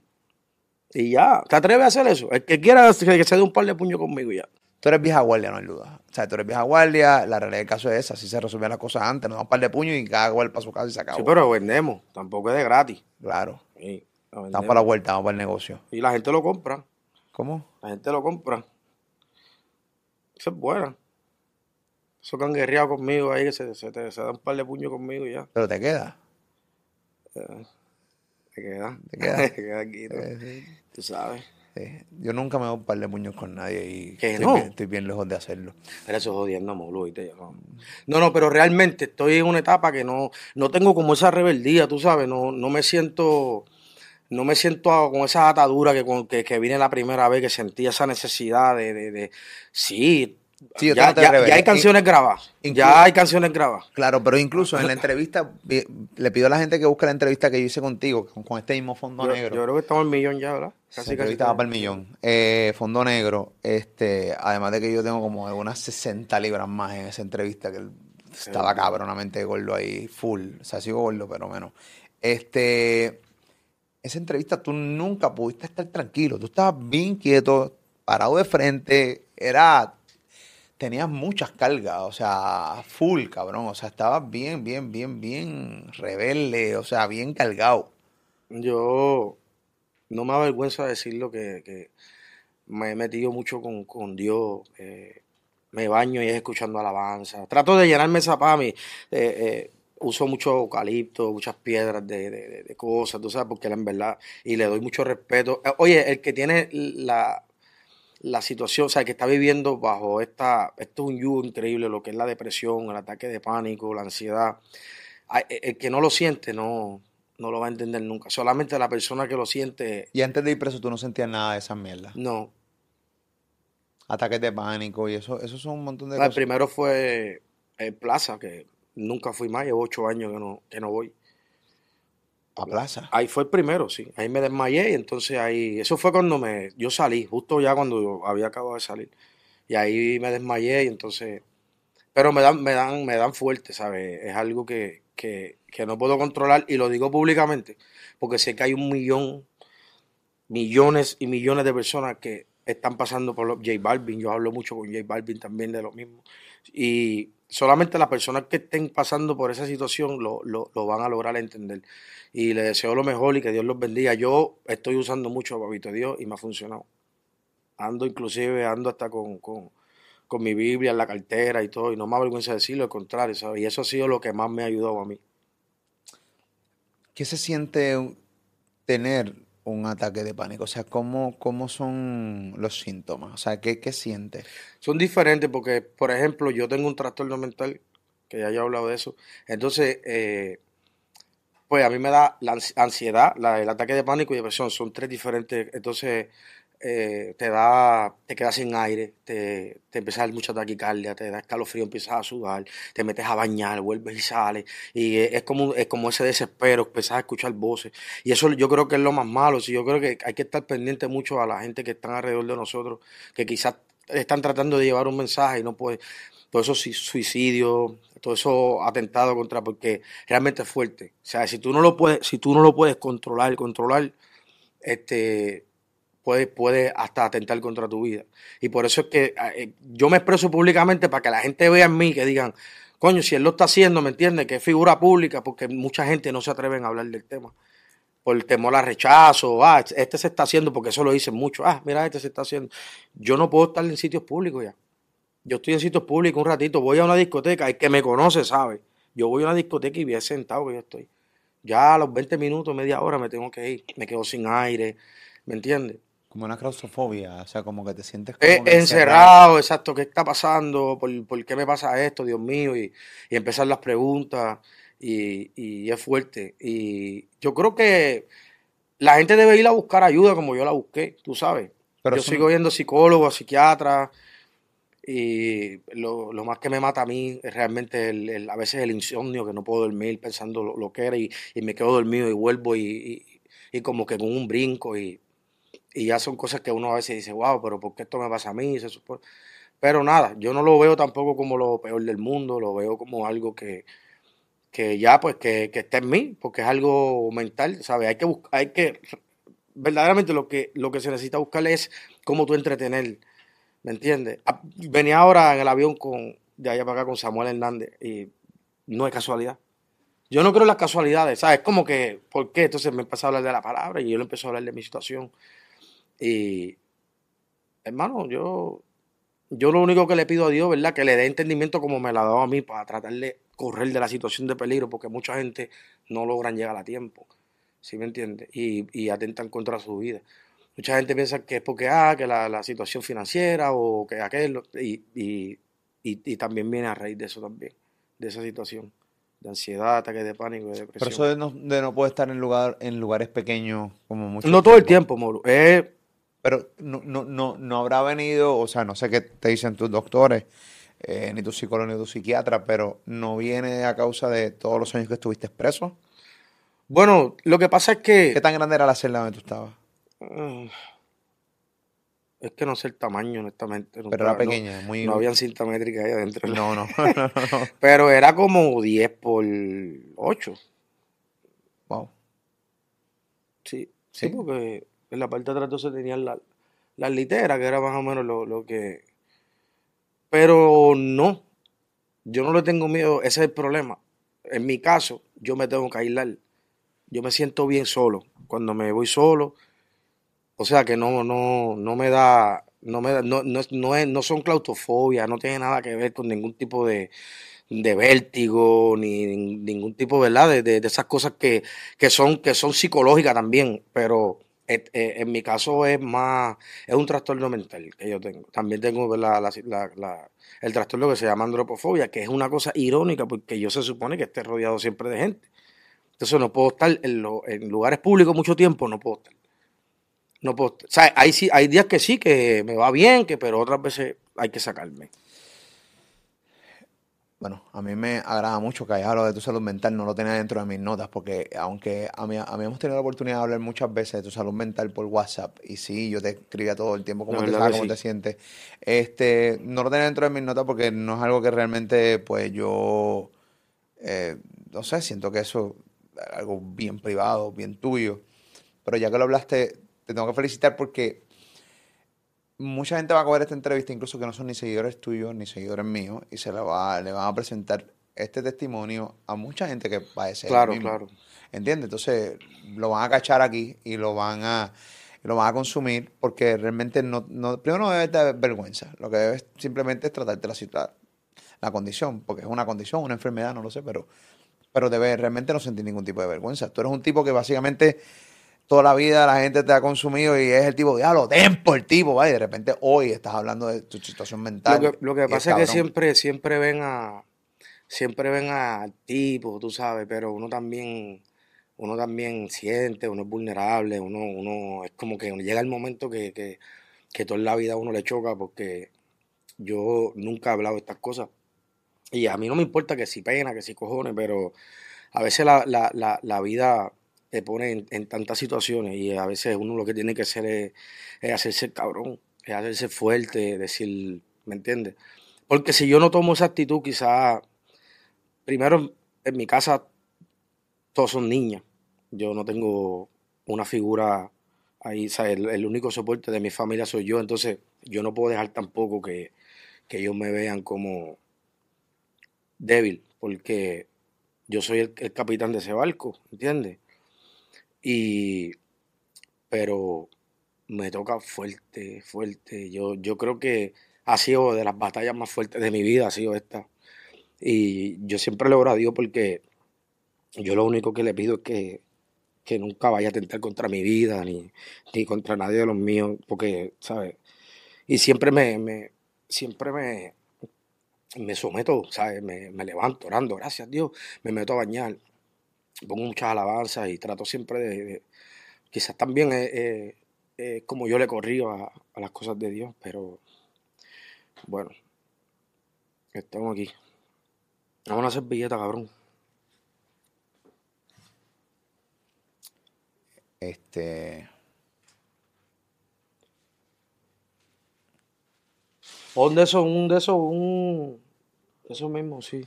Y ya, ¿te atreves a hacer eso? El que quiera que se dé un par de puños conmigo ya. Tú eres vieja guardia, no hay duda. O sea, tú eres vieja guardia, la realidad del caso es esa, así se resolvían las cosas antes, nos damos un par de puños y cada cual para su casa y se acabó. Sí, pero vendemos, tampoco es de gratis. Claro. Sí, Estamos para la vuelta, vamos para el negocio. Y la gente lo compra, ¿Cómo? la gente lo compra. Eso es bueno. Eso que han guerreado conmigo ahí, que se, se, te- se da un par de puños conmigo y ya. Pero te queda. Te queda. Te queda. Te queda aquí, ¿no? Eh, sí, Tú sabes. sí. Yo nunca me doy un par de puños con nadie y ¿Que estoy, no? bien, estoy bien lejos de hacerlo. Pero eso es jodiendo, molo, ¿viste? Yo No. no, no, pero realmente estoy en una etapa que no, no tengo como esa rebeldía, tú sabes, no, no me siento, no me siento con esa atadura que, que, que vine la primera vez, que sentí esa necesidad de, de, de- sí, Sí, ya, ya- ya hay canciones grabadas, ya hay canciones grabadas. Claro, pero incluso en la entrevista, vi- le pido a la gente que busque la entrevista que yo hice contigo, con, con este mismo fondo Yo, negro. yo creo que estamos en millón ya, ¿verdad? Esa entrevista va para el millón. Eh, fondo negro, este, además de que yo tengo como unas 60 libras más en esa entrevista, que estaba cabronamente gordo ahí, full. O sea, sigo gordo, pero menos. Este, esa entrevista tú nunca pudiste estar tranquilo. Tú estabas bien quieto, parado de frente, era... Tenías muchas cargas, o sea, full, cabrón. O sea, estabas bien, bien, bien, bien rebelde, o sea, bien cargado. Yo no me avergüenza decirlo que, me he metido mucho con, Dios. eh, me baño y es escuchando alabanza. Trato de llenarme esa pami. Eh, eh, uso mucho eucalipto, muchas piedras de, de- de- de cosas, tú sabes, porque en verdad, y le doy mucho respeto. Eh, Oye, el que tiene la, la situación, o sea, el que está viviendo bajo esta, esto es un yugo increíble, lo que es la depresión, el ataque de pánico, la ansiedad. Ay, El el que no lo siente no, no lo va a entender nunca. Solamente la persona que lo siente, Y antes de ir preso tú no sentías nada de esas mierdas. no. Ataques de pánico y eso, eso son un montón de El cosas. primero fue Plaza, que nunca fui más, llevo ocho años que no, que no voy. A plaza. Ahí fue el primero, sí. Ahí me desmayé y entonces ahí, eso fue cuando me, yo salí, justo ya cuando yo había acabado de salir. Y ahí me desmayé y entonces, pero me dan, me dan, me dan fuerte, ¿sabes? Es algo que, que, que no puedo controlar y lo digo públicamente, porque sé que hay un millón, millones y millones de personas que están pasando por lo, J Balvin, yo hablo mucho con J Balvin también de lo mismo. Y solamente las personas que estén pasando por esa situación lo, lo, lo van a lograr entender. Y le deseo lo mejor y que Dios los bendiga. Yo estoy usando mucho a Papito Dios y me ha funcionado. Ando inclusive, ando hasta con, con, con mi Biblia en la cartera y todo, y no me avergüenza decirlo, al contrario, ¿sabes? Y eso ha sido lo que más me ha ayudado a mí. ¿Qué se siente tener un ataque de pánico? O sea, ¿cómo, cómo son los síntomas? O sea, ¿qué, qué sientes? Son diferentes porque, por ejemplo, yo tengo un trastorno mental, que ya he hablado de eso. Entonces, eh, pues a mí me da la ansi- ansiedad, el ataque de pánico y depresión, son tres diferentes. Entonces, eh, te da, te quedas sin aire, te, te empieza a dar mucha taquicardia, te da escalofrío, empiezas a sudar, te metes a bañar, vuelves y sales. Y es como, es como ese desespero, empiezas a escuchar voces. Y eso yo creo que es lo más malo. Sí, yo creo que hay que estar pendiente mucho a la gente que están alrededor de nosotros, que quizás están tratando de llevar un mensaje y no pueden. Todo eso sui- suicidio, todo eso atentado contra, porque realmente es fuerte. O sea, si tú no lo puedes, si tú no lo puedes controlar, controlar, este puede, puede hasta atentar contra tu vida. Y por eso es que eh, yo me expreso públicamente para que la gente vea en mí, que digan, coño, si él lo está haciendo, ¿me entiendes? Que es figura pública, porque mucha gente no se atreven a hablar del tema. Por el temor al rechazo, ah, este se está haciendo, porque eso lo dicen mucho, ah, mira, este se está haciendo. Yo no puedo estar en sitios públicos ya. Yo estoy en sitios públicos un ratito, voy a una discoteca, el que me conoce sabe. Yo voy a una discoteca y bien sentado que yo estoy. Ya a los 20 minutos, media hora me tengo que ir, me quedo sin aire, ¿me entiendes? Como una claustrofobia, o sea, como que te sientes como Eh, que encerrado, exacto, ¿qué está pasando? ¿Por, por qué me pasa esto, Dios mío? Y, y empezar las preguntas, y, y es fuerte. Y yo creo que la gente debe ir a buscar ayuda como yo la busqué, tú sabes. Pero yo eso sigo viendo psicólogos, psiquiatras, y lo, lo más que me mata a mí es realmente el, el- a veces el insomnio, que no puedo dormir pensando lo, lo que era, y, y me quedo dormido y vuelvo y- y como que con un brinco, y, y ya son cosas que uno a veces dice, wow, pero ¿por qué esto me pasa a mí? Pero nada, yo no lo veo tampoco como lo peor del mundo, lo veo como algo que, que ya pues que, que esté en mí, porque es algo mental, ¿sabes? Hay que buscar, hay que, verdaderamente lo que, lo que se necesita buscar es cómo tú entretener, ¿me entiendes? Ah, Venía ahora en el avión con, de allá para acá con Samuel Hernández y no es casualidad. Yo no creo en las casualidades, ¿sabes? Como que, ¿por qué? Entonces me empezó a hablar de la palabra y yo le empecé a hablar de mi situación. Y, hermano, yo, yo lo único que le pido a Dios, ¿verdad? Que le dé entendimiento como me la ha dado a mí para tratar de correr de la situación de peligro, porque mucha gente no logran llegar a tiempo, ¿sí me entiendes? Y, y atentan contra su vida. Mucha gente piensa que es porque, ah, que la, la situación financiera o que aquello, y, y, y, también viene a raíz de eso también, de esa situación, de ansiedad, ataques de pánico, de depresión. Pero eso de no, de no poder estar en, lugar, en lugares pequeños como mucho no todo el tiempo, Moro. Es Pero no, no, no, no habrá venido, o sea, no sé qué te dicen tus doctores, eh, ni tu psicólogo ni tu psiquiatra, pero no viene a causa de todos los años que estuviste preso. Bueno, lo que pasa es que. ¿Qué tan grande era la celda donde tú estabas? Mm, Es que no sé el tamaño, honestamente. Pero era no- pequeña, muy... No, habían cinta métrica ahí adentro. No, no, no, no, no. Pero era como 10 por 8. Wow. Sí, Sí. sí, porque en la parte de atrás entonces tenían la- las literas, que era más o menos lo, que... Pero no, yo no le tengo miedo, ese es el problema. En mi caso, yo me tengo que aislar. Yo me siento bien solo. Cuando me voy solo, o sea que no, no, no me da, no me da, no, no, no, es- no son claustrofobia, no tiene nada que ver con ningún tipo de, vértigo, ni nin- ningún tipo, ¿verdad? De, de- de esas cosas que, que son, que son psicológicas también, pero eh, en mi caso es más, es un trastorno mental que yo tengo. También tengo el trastorno que se llama andropofobia, que es una cosa irónica porque yo se supone que esté rodeado siempre de gente. Entonces no puedo estar en, lo- en lugares públicos mucho tiempo, no puedo estar. No puedo estar. O sea, hay, hay días que sí, que me va bien, que, pero otras veces hay que sacarme. Bueno, a mí me agrada mucho que hayas hablado de tu salud mental, no lo tenía dentro de mis notas, porque aunque a mí, a mí hemos tenido la oportunidad de hablar muchas veces de tu salud mental por WhatsApp, y sí, yo te escribía todo el tiempo cómo te estás, cómo sí. te sientes, este, no lo tenía dentro de mis notas porque no es algo que realmente, pues yo, eh, no sé, siento que eso es algo bien privado, bien tuyo, pero ya que lo hablaste, te tengo que felicitar porque mucha gente va a coger esta entrevista, incluso que no son ni seguidores tuyos ni seguidores míos, y se la va, le van a presentar este testimonio a mucha gente que padece Claro, mismo. claro. ¿Entiendes? Entonces lo van a cachar aquí y lo van a, lo van a consumir porque realmente no, no, primero no debes de vergüenza. Lo que debes simplemente es tratarte la, situa- la condición, porque es una condición, una enfermedad, no lo sé, pero, pero debes realmente no sentir ningún tipo de vergüenza. Tú eres un tipo que básicamente toda la vida la gente te ha consumido y es el tipo, diablo, tempo el tipo, ¿vale? Y de repente hoy estás hablando de tu situación mental. Lo que, lo que pasa es que siempre, siempre ven a, siempre ven al tipo, tú sabes, pero uno también, uno también siente, uno es vulnerable, uno, uno, es como que llega el momento que, que, que toda la vida a uno le choca porque yo nunca he hablado de estas cosas. Y a mí no me importa que si pena, que si cojones, pero a veces la, la, la, la vida te pone en, tantas situaciones y a veces uno lo que tiene que hacer es, hacerse cabrón, es hacerse fuerte, decir, ¿me entiendes? Porque si yo no tomo esa actitud, quizás, primero en mi casa todos son niñas. Yo no tengo una figura ahí, ¿sabes? El, el único soporte de mi familia soy yo, entonces yo no puedo dejar tampoco que, que ellos me vean como débil, porque yo soy el, el capitán de ese barco, ¿entiendes? Y, pero me toca fuerte, fuerte. Yo, yo creo que ha sido de las batallas más fuertes de mi vida, ha sido esta. Y yo siempre le oro a Dios porque yo lo único que le pido es que, que nunca vaya a tentar contra mi vida ni, ni contra nadie de los míos, porque, ¿sabes? Y siempre me, me siempre me, me someto, ¿sabes? Me, me levanto orando, gracias Dios, me meto a bañar, pongo muchas alabanzas y trato siempre de, de- quizás también es, como yo le corrí a, a las cosas de Dios, pero bueno, estamos aquí. Vamos a hacer billeta, cabrón. Este, Un de esos, un de esos, un... Eso mismo, sí.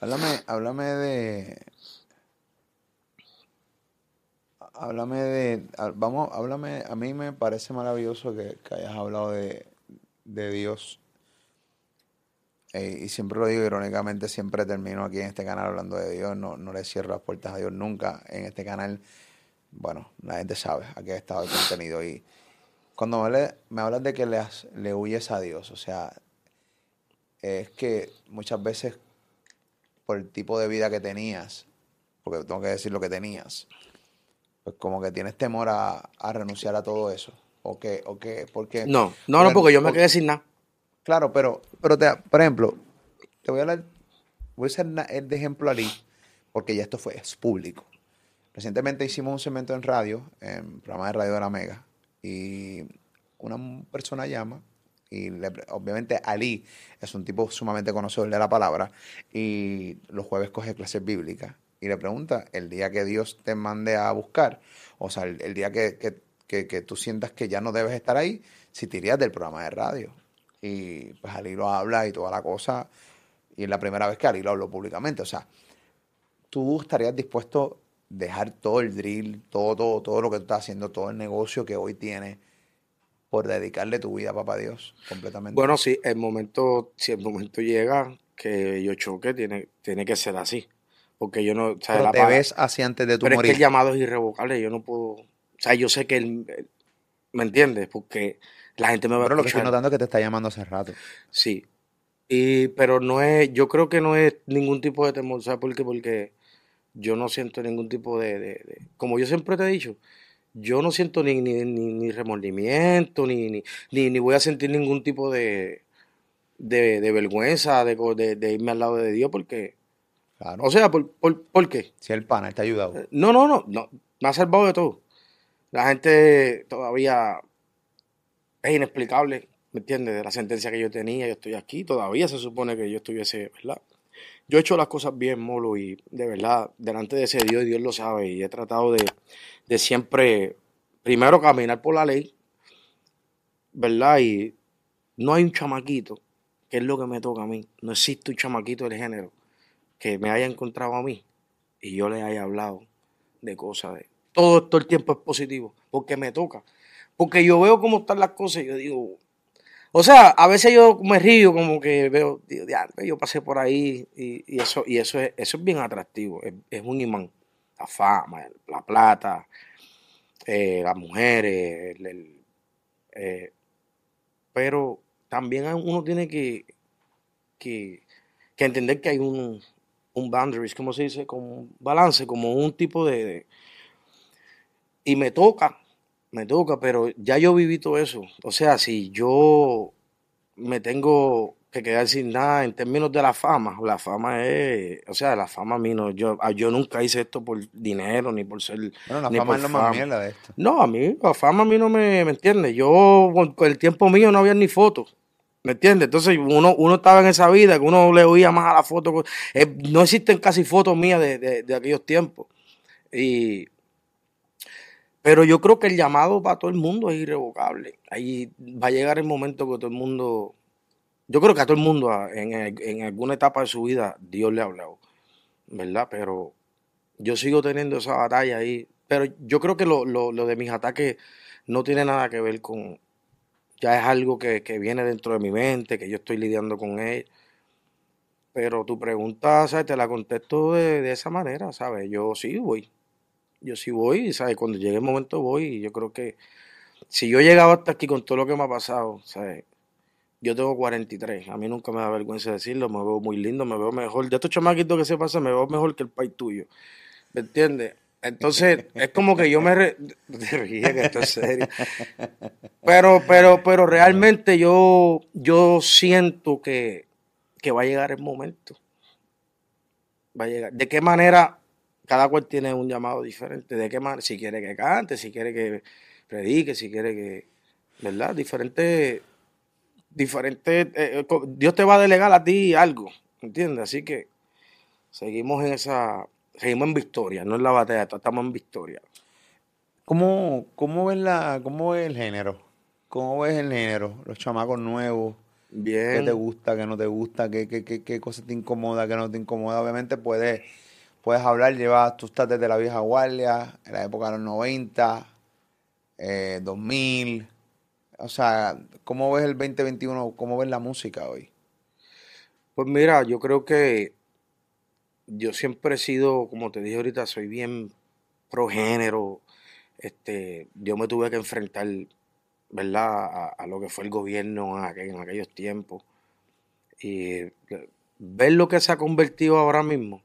Háblame, háblame de. Háblame de. Vamos, háblame. A mí me parece maravilloso que, hayas hablado de, Dios. Eh, y siempre lo digo irónicamente, siempre termino aquí en este canal hablando de Dios. No, no le cierro las puertas a Dios nunca. En este canal, bueno, la gente sabe a qué estado el contenido. Y cuando me, me hablas de que le, le huyes a Dios, o sea, es que muchas veces por el tipo de vida que tenías, porque tengo que decir lo que tenías, pues como que tienes temor a, renunciar a todo eso. ¿O qué? ¿O qué? Porque, no, no, no, porque yo me quedé sin nada. Claro, pero, pero te, por ejemplo, te voy a hablar, voy a el de ejemplo ali, porque ya esto fue, es público. Recientemente hicimos un segmento en radio, en programa de radio de la Mega, y una persona llama y obviamente Ali es un tipo sumamente conocedor de la palabra y los jueves coge clases bíblicas y le pregunta el día que Dios te mande a buscar, o sea, el, día que, que, tú sientas que ya no debes estar ahí, si te irías del programa de radio. Y pues Ali lo habla y toda la cosa, y es la primera vez que Ali lo habló públicamente, o sea, tú estarías dispuesto a dejar todo el drill, todo, todo, todo lo que tú estás haciendo, todo el negocio que hoy tienes por dedicarle tu vida a Papá Dios completamente. Bueno, sí, el momento, si el momento llega que yo choque, tiene, tiene que ser así. Porque yo no. O pero te ves así antes de tu pero morir. es que el llamado es irrevocable. Yo no puedo. O sea, yo sé que él. ¿Me entiendes? Porque la gente me va pero a Pero lo que estoy notando es que te está llamando hace rato. Sí. Y, pero no es. Yo creo que no es ningún tipo de temor. ¿Sabes por qué? Porque yo no siento ningún tipo de. Como yo siempre te he dicho, yo no siento ni, ni, ni, remordimiento, ni, ni, voy a sentir ningún tipo de, de, vergüenza de, de, irme al lado de Dios, porque. O sea, ¿por, por, qué? Si el pana te ha ayudado. Eh, no, no, no, no. Me ha salvado de todo. La gente todavía es inexplicable, ¿me entiendes? De la sentencia que yo tenía, yo estoy aquí, todavía se supone que yo estuviese, ¿verdad? Yo he hecho las cosas bien, Molo, y de verdad, delante de ese Dios, Dios lo sabe, y he tratado de, de siempre, primero caminar por la ley, ¿verdad? Y no hay un chamaquito, que es lo que me toca a mí, no existe un chamaquito del género que me haya encontrado a mí y yo le haya hablado de cosas de... Todo, todo el tiempo es positivo, porque me toca. Porque yo veo cómo están las cosas y yo digo, o sea, a veces yo me río como que veo, digo, yo pasé por ahí y, eso, y eso es, eso es bien atractivo, es, un imán. La fama, la plata, eh, las mujeres, eh, pero también uno tiene que, que, entender que hay un, un boundaries, como se dice, como un balance, como un tipo de y me toca me toca, pero ya yo viví todo eso. O sea, si yo me tengo que quedar sin nada en términos de la fama, la fama es, o sea, la fama a mí no, yo, ah, yo nunca hice esto por dinero ni por ser... Bueno, la fama es lo más mierda de esto. No, a mí, la fama a mí no me, me entiende. Yo, con el tiempo mío no había ni fotos. ¿Me entiendes? Entonces uno, uno estaba en esa vida que uno le oía más a la foto. Eh, no existen casi fotos mías de, de, aquellos tiempos. Y, pero yo creo que el llamado para todo el mundo es irrevocable. Ahí va a llegar el momento que todo el mundo, yo creo que a todo el mundo en, alguna etapa de su vida Dios le ha hablado, ¿verdad? Pero yo sigo teniendo esa batalla ahí. Pero yo creo que lo, de mis ataques no tiene nada que ver con, ya es algo que, viene dentro de mi mente, que yo estoy lidiando con él. Pero tu pregunta, ¿sabes? Te la contesto de, de esa manera, ¿sabes? Yo sí voy yo sí voy, ¿sabes? Cuando llegue el momento voy y yo creo que si yo he llegado hasta aquí con todo lo que me ha pasado, ¿sabes? Yo tengo 43, a mí nunca me da vergüenza decirlo, me veo muy lindo, me veo mejor. De estos chamaquitos que se pasan, me veo mejor que el país tuyo, ¿me entiendes? Entonces, es como que yo me ríe que esto es serio. Pero, pero, pero realmente yo, yo siento que, que va a llegar el momento. Va a llegar. ¿De qué manera? cada cual tiene un llamado diferente. ¿De qué manera? Si quiere que cante, si quiere que predique, si quiere que. ¿Verdad? Diferente. Diferente. Eh, eh, Dios te va a delegar a ti algo. ¿Entiendes? Así que seguimos en esa. Seguimos en victoria, no en la batalla, estamos en victoria. ¿Cómo, cómo, ves la, ¿Cómo ves el género? ¿Cómo ves el género? Los chamacos nuevos. ¿Qué te Bien. gusta, qué no te gusta? ¿Qué, qué, qué, qué cosa te incomoda, qué no te incomoda? Obviamente puedes, puedes hablar, llevas, tú estás desde la vieja guardia, en la época de los 90, eh, 2000. O sea, ¿cómo ves el 2021? ¿Cómo ves la música hoy? Pues mira, yo creo que yo siempre he sido, como te dije ahorita, soy bien progénero. Este, yo me tuve que enfrentar, ¿verdad?, a, lo que fue el gobierno en, aquel- en aquellos tiempos. Y ver lo que se ha convertido ahora mismo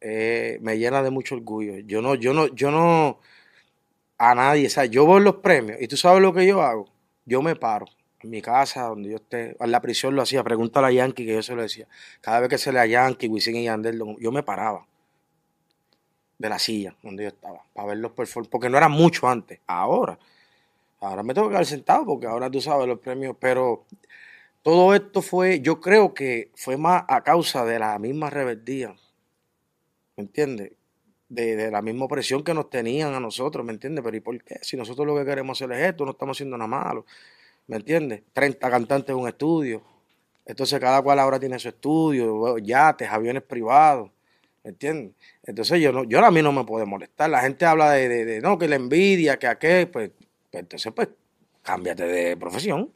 eh, me llena de mucho orgullo. Yo no, yo no, yo no a nadie, o sea, yo voy los premios y tú sabes lo que yo hago. Yo me paro mi casa, donde yo esté, en la prisión lo hacía, pregúntale a Yankee que yo se lo decía. Cada vez que se le a Yankee, Wisin y Yandel, yo me paraba de la silla donde yo estaba para ver los performances, porque no era mucho antes, ahora. Ahora me tengo que quedar sentado porque ahora tú sabes los premios, pero todo esto fue, yo creo que fue más a causa de la misma rebeldía, ¿me entiendes? De, de la misma opresión que nos tenían a nosotros, ¿me entiendes? Pero ¿y por qué? Si nosotros lo que queremos hacer es esto, no estamos haciendo nada malo, ¿me entiendes? 30 cantantes en un estudio, entonces cada cual ahora tiene su estudio, yates, aviones privados, ¿me entiendes? Entonces yo no, yo a mí no me puede molestar. La gente habla de, de- no, que la envidia, que aquel, pues, pues entonces pues cámbiate de profesión.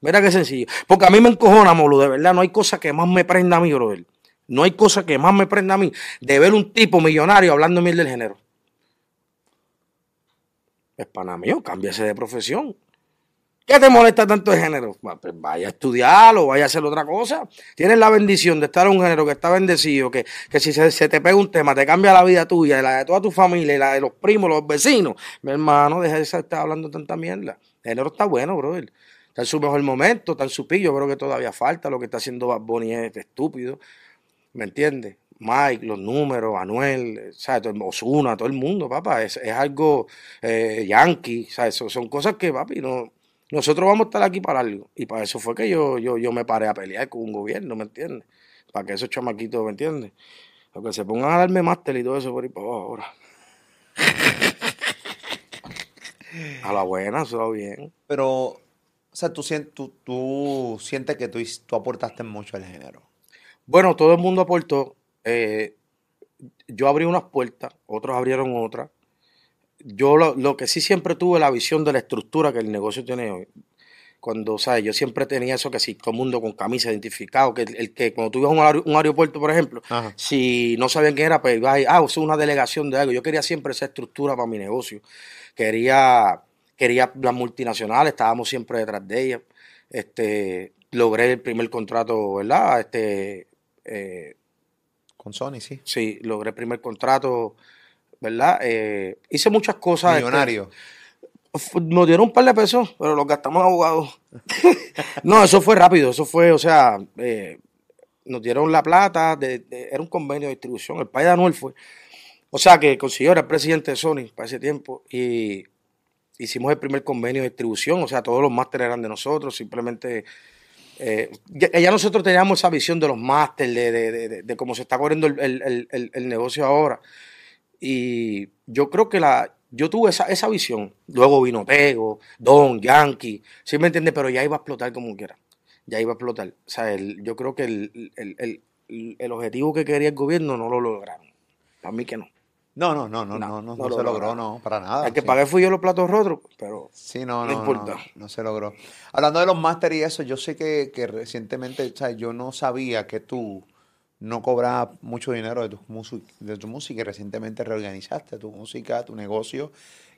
Mira qué sencillo. Porque a mí me encojona, Molo, de verdad. No hay cosa que más me prenda a mí, brother. No hay cosa que más me prenda a mí de ver un tipo millonario hablando mil del género. Es pana mío, cámbiase de profesión. ¿Qué te molesta tanto el género? Pues vaya a estudiarlo, vaya a hacer otra cosa. Tienes la bendición de estar en un género que está bendecido, que, que si se, te pega un tema, te cambia la vida tuya, la de toda tu familia, la de los primos, los vecinos. Mi hermano, deja de estar hablando tanta mierda. El género está bueno, brother. Está en su mejor momento, está en su pillo. Creo que todavía falta. Lo que está haciendo Bad Bunny es estúpido. ¿Me entiendes? Mike, los números, Anuel, ¿sabes? Ozuna, todo el mundo, papá. Es, es algo eh, yankee, ¿sabes? Son, son cosas que, papi, no, nosotros vamos a estar aquí para algo. Y para eso fue que yo, yo, yo me paré a pelear con un gobierno, ¿me entiendes? Para que esos chamaquitos, ¿me entiendes? Para que se pongan a darme máster y todo eso por ahí para abajo ahora. A la buena, va bien. Pero, o sea, tú, tú, tú sientes que tú, tú aportaste mucho al género. Bueno, todo el mundo aportó. eh, yo abrí unas puertas, otros abrieron otras. Yo lo, lo que sí siempre tuve la visión de la estructura que el negocio tiene hoy. Cuando, ¿sabes? Yo siempre tenía eso que si todo el mundo con camisa identificado, que el, el que cuando tú ibas a un, aer- un aeropuerto, por ejemplo, Ajá. si no sabían quién era, pues ibas ahí, ah, es una delegación de algo. Yo quería siempre esa estructura para mi negocio. Quería, quería las multinacionales, estábamos siempre detrás de ellas. Este, logré el primer contrato, ¿verdad? Este, eh, Con Sony, sí. Sí, logré el primer contrato, ¿verdad? Eh, hice muchas cosas. este, Millonario. nos dieron un par de pesos, pero los gastamos abogados. no, eso fue rápido, eso fue, o sea, eh, nos dieron la plata, de, de- era un convenio de distribución, el país de Anuel fue. O sea, que consiguió, era el presidente de Sony para ese tiempo, y hicimos el primer convenio de distribución, o sea, todos los másteres eran de nosotros, simplemente... eh, ya, nosotros teníamos esa visión de los másteres, de, de- de- cómo se está corriendo el- el- el negocio ahora. Y yo creo que la, yo tuve esa, esa visión. Luego vino Tego, Don, Yankee, ¿sí me entiendes? Pero ya iba a explotar como quiera. Ya iba a explotar. O sea, el- yo creo que el, el- el- el objetivo que quería el gobierno no lo lograron. Para mí que no. No, no, no, no, No, no, no, lo se logró, lograron. no, para nada. el que sí. pagué fui yo los platos rotos, pero Sí, no, No no, importa. no, no se logró. Hablando de los máster y eso, yo sé que, que recientemente, o sea, yo no sabía que tú no cobrabas mucho dinero de tu, de tu música y recientemente reorganizaste tu música, tu negocio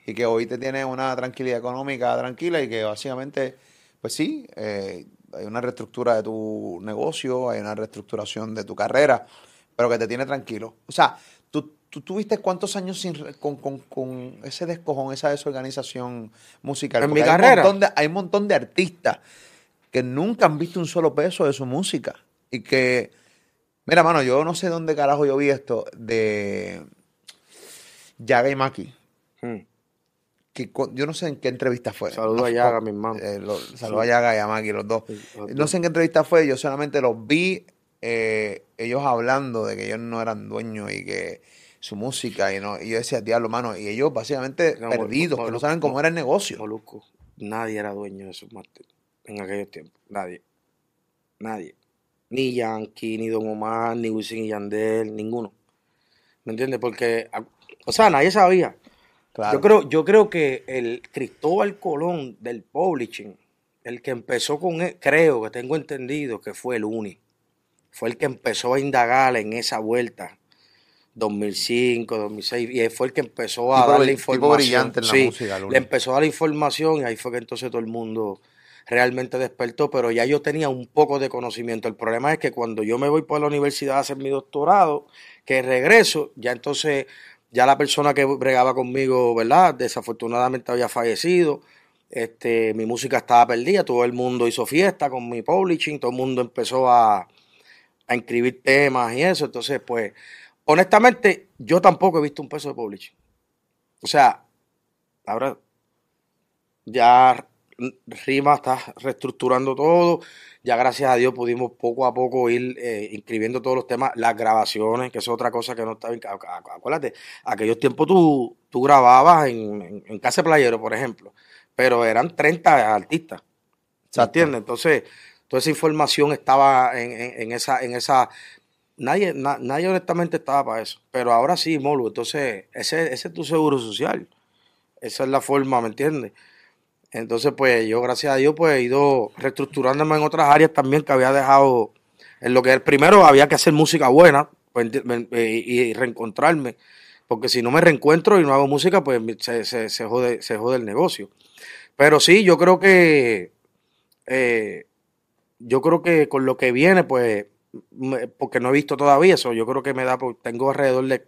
y que hoy te tienes una tranquilidad económica tranquila y que básicamente, pues sí, eh, hay una reestructura de tu negocio, hay una reestructuración de tu carrera, pero que te tiene tranquilo. O sea, tú, tú tuviste cuántos años sin, con, con- con ese descojón, esa desorganización musical. En Porque mi hay un carrera. montón de- hay un montón de artistas que nunca han visto un solo peso de su música y que, mira, mano, yo no sé dónde carajo yo vi esto de Yaga y Maki. hmm, Que yo no sé en qué entrevista fue. Saludo No a Yaga, mi hermano. eh, lo- saludo a Yaga y a Maki, los dos. Sí, No sé en qué entrevista fue, yo solamente los vi eh, ellos hablando de que ellos no eran dueños y que su música y no y yo decía, diablo, mano, y ellos básicamente No, perdidos, que no saben cómo era el negocio. Molusco, nadie era dueño de esos másteres en aquellos tiempos. Nadie. nadie. Ni Yankee, ni Don Omar, ni Wisin y Yandel, ninguno. ¿Me entiendes? Porque, o sea, nadie sabía. Claro. Yo creo, yo creo que el Cristóbal Colón del publishing, el que empezó con, e- creo que tengo entendido que fue el Uni, fue el que empezó a indagar en esa vuelta, 2005, 2006, y él fue el que empezó a Tipo darle tipo información. brillante en la Sí, música, le empezó a dar información y ahí fue que entonces todo el mundo realmente despertó, pero ya yo tenía un poco de conocimiento. El problema es que cuando yo me voy por la universidad a hacer mi doctorado, que regreso, ya entonces ya la persona que bregaba conmigo, ¿verdad? Desafortunadamente había fallecido. Este, mi música estaba perdida, todo el mundo hizo fiesta con mi publishing, todo el mundo empezó a, a inscribir temas y eso. Entonces, pues, honestamente, yo tampoco he visto un peso de publishing. O sea, ahora ya Rima está reestructurando todo. Ya gracias a Dios pudimos poco a poco ir eh, inscribiendo todos los temas, las grabaciones, que es otra cosa que no está bien. Acu- acu- Acuérdate, aquellos tiempos tú, tú grababas en, en, en Casa Playero, por ejemplo, pero eran 30 artistas. ¿Se entiende? Entonces, toda esa información estaba en, en- en esa, en esa. Nadie, na- nadie honestamente estaba para eso. Pero ahora sí, Molu. Entonces, ese, ese es tu seguro social. Esa es la forma, ¿me entiendes? Entonces, pues yo, gracias a Dios, pues he ido reestructurándome en otras áreas también que había dejado. En lo que primero había que hacer música buena pues, y, reencontrarme. Porque si no me reencuentro y no hago música, pues se, se, se jode, se jode el negocio. Pero sí, yo creo que. eh, yo creo que con lo que viene, pues. porque no he visto todavía eso, yo creo que me da. Tengo alrededor de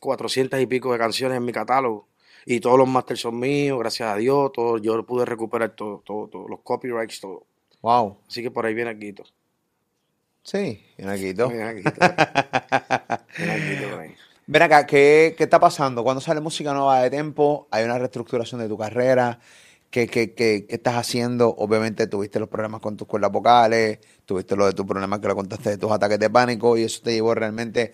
400 y pico de canciones en mi catálogo. Y todos los masters son míos, gracias a Dios. Todo, yo pude recuperar todo, todo, todo, los copyrights, todo. Wow. Así que por ahí viene Quito. Sí. Viene Quito. Viene Quito por ahí. Ven acá, ¿qué, qué está pasando? ¿Cuándo sale música nueva de Tempo? ¿Hay una reestructuración de tu carrera? ¿Qué, qué, qué, qué estás haciendo? Obviamente tuviste los problemas con tus cuerdas vocales, tuviste lo de tus problemas que lo contaste de tus ataques de pánico y eso te llevó realmente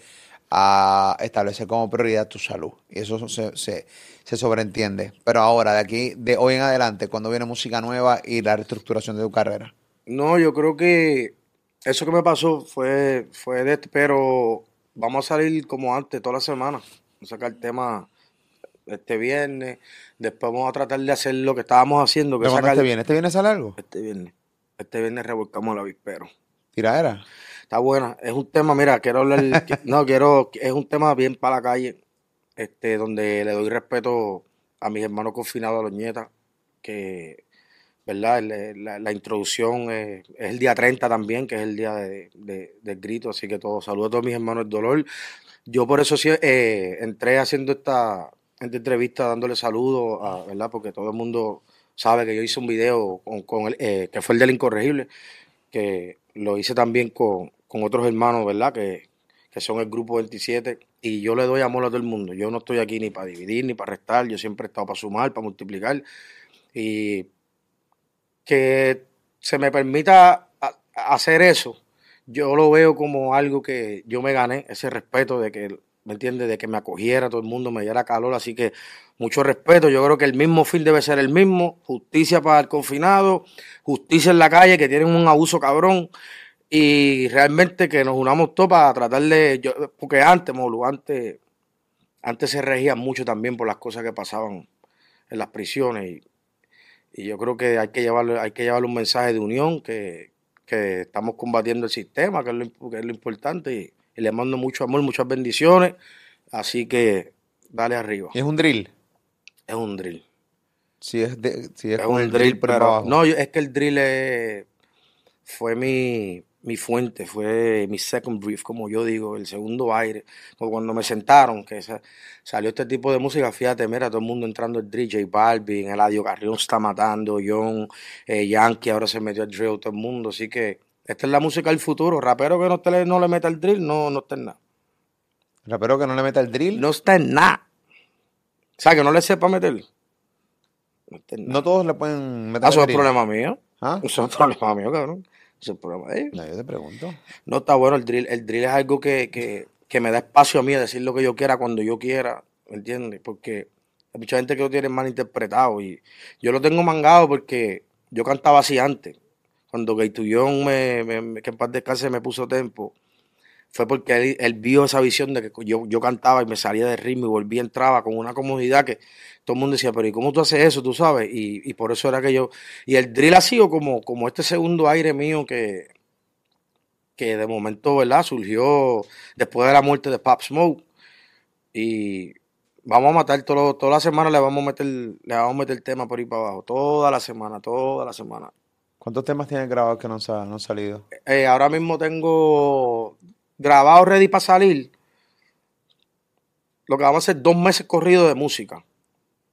a establecer como prioridad tu salud. Y eso se, se, se sobreentiende. Pero ahora, de aquí, de hoy en adelante, cuando viene música nueva y la reestructuración de tu carrera? No, yo creo que eso que me pasó fue, fue de, pero vamos a salir como antes, toda la semana. Vamos a sacar tema este viernes. Después vamos a tratar de hacer lo que estábamos haciendo, que ¿Pero es cuándo sacar este viene? ¿Este viene sale algo? este viernes. Este viernes revolcamos el avispero. Tiradera. Está buena. Es un tema, mira, quiero hablar, no, quiero, es un tema bien para la calle, este, donde le doy respeto a mis hermanos confinados a los nietas, que, ¿verdad? El- La, la introducción eh, es el día 30 también, que es el día de- de- del grito, así que todo, saludo a todos mis hermanos del dolor. Yo por eso sí, eh, entré haciendo esta, esta entrevista dándole saludos, a- ¿verdad? Porque todo el mundo sabe que yo hice un video con, con el, eh, que fue el del incorregible, que lo hice también con, con otros hermanos, ¿verdad? Que, que son el grupo 27, y yo le doy amor a todo el mundo. Yo no estoy aquí ni para dividir ni para restar, yo siempre he estado para sumar, para multiplicar, y que se me permita hacer eso, yo lo veo como algo que yo me gané, ese respeto de que, ¿me entiendes? De que me acogiera todo el mundo, me diera calor, así que mucho respeto, yo creo que el mismo fin debe ser el mismo, justicia para el confinado, justicia en la calle, que tienen un abuso cabrón, y realmente que nos unamos todos para tratar de, yo- porque antes, Molu, antes, antes se regían mucho también por las cosas que pasaban en las prisiones, y, y yo creo que hay que llevarle, hay que llevarle un mensaje de unión, que, que estamos combatiendo el sistema, que es lo, imp- que es lo importante, y, y le mando mucho amor, muchas bendiciones, así que dale arriba. ¿Y es un drill? Es un drill. Si es, de, si es, Es un drill, por pero abajo. no, yo- es que el drill es- fue mi, mi fuente, fue mi second brief, como yo digo, el segundo aire. Como cuando me sentaron, que sa- salió este tipo de música, fíjate, mira, todo el mundo entrando el drill, J Balvin, Eladio Carrión está matando, John, eh, Yankee, ahora se metió el drill, todo el mundo, así que esta es la música del futuro. Rapero que no, te no le meta el drill, no, no está en nada. Rapero que no le meta el drill. No está en nada. O sea, que no le sepa meter. No. No todos le pueden meter Ah, el eso es problema mío. ¿Ah? Eso es problema mío, cabrón. Es de ellos. No, yo te pregunto. No está bueno el drill. El drill es algo que, que, que me da espacio a mí a decir lo que yo quiera cuando yo quiera. ¿Me entiendes? Porque hay mucha gente que lo tiene mal interpretado. Y yo lo tengo mangado porque yo cantaba así antes. cuando Gaituyón, me, me, que en paz descanse, me puso tempo, fue porque él, él, vio esa visión de que yo, yo cantaba y me salía de ritmo y volvía, entraba con una comodidad que todo el mundo decía, pero ¿y cómo tú haces eso? Tú sabes, y, y por eso era que yo, y el drill ha sido como, como este segundo aire mío que, que de momento, ¿verdad? Surgió después de la muerte de Pop Smoke y vamos a matar todo, toda la semana le vamos a meter le vamos a meter el tema por ahí para abajo toda la semana toda la semana ¿cuántos temas tienes grabados que no, han salido? Eh, ahora mismo tengo grabado ready para salir lo que vamos a hacer dos meses corridos de música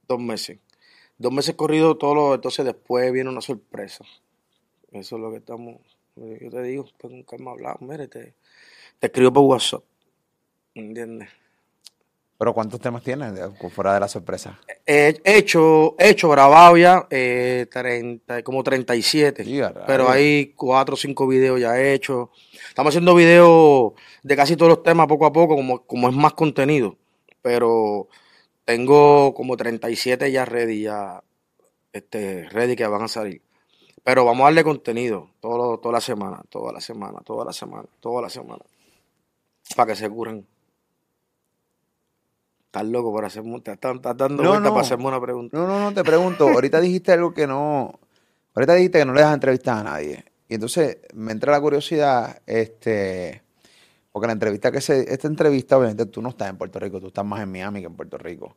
dos meses dos meses corridos todo lo entonces después viene una sorpresa eso es lo que estamos yo te digo pues nunca hemos hablado mire te, te escribo por WhatsApp ¿entiendes? ¿Pero cuántos temas tienes fuera de la sorpresa? He hecho, hecho grabado ya eh, 30, como 37. pero hay cuatro o cinco videos ya hechos. Estamos haciendo videos de casi todos los temas poco a poco, como, como es más contenido. Pero tengo como 37 ya ready, ya este, ready que van a salir. Pero vamos a darle contenido todo, toda la semana, toda la semana, toda la semana, toda la semana. Para que se curen. Estás loco por hacerme, estás, dando no, vuelta para hacerme una pregunta. No, no, no, te pregunto. ahorita dijiste algo que no. Ahorita dijiste que no le das entrevistas a nadie. Y entonces me entra la curiosidad, este. Porque la entrevista que se. Esta entrevista, obviamente, tú no estás en Puerto Rico, tú estás más en Miami que en Puerto Rico.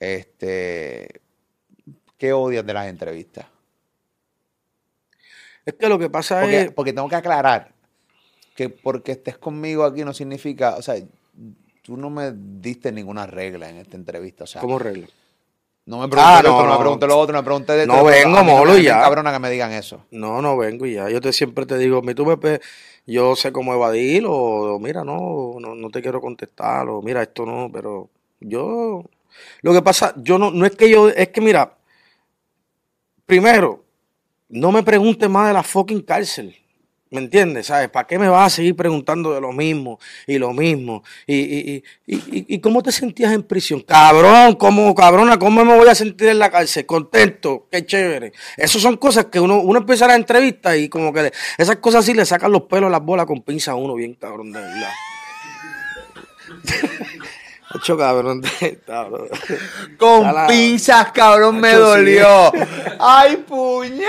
Este. ¿Qué odias de las entrevistas? Es que lo que pasa es. Porque tengo que aclarar que porque estés conmigo aquí no significa. O sea, tú no me diste ninguna regla en esta entrevista. O sea, ¿Cómo regla? No me pregunté ah, no, no, me pregunté lo otro, me pregunté de No vengo, molo, ya. cabrona que me digan eso. No, no vengo y ya. Yo te siempre te digo, tú me yo sé cómo evadir o, mira, no, no, no te quiero contestar o mira, esto no, pero yo lo que pasa, yo no no es que yo es que mira, primero no me preguntes más de la fucking cárcel. ¿Me entiendes? ¿Sabes? ¿Para qué me vas a seguir preguntando de lo mismo y lo mismo? ¿Y, y, y, y cómo te sentías en prisión? Cabrón, ¿cómo, cabrona, cómo me voy a sentir en la cárcel? Contento, qué chévere. Esas son cosas que uno, uno empieza la entrevista y como que esas cosas sí le sacan los pelos, las bolas con pinza a uno bien cabrón, de verdad. Ocho cabrón, Con pinzas, cabrón, me dolió. Ay, puña.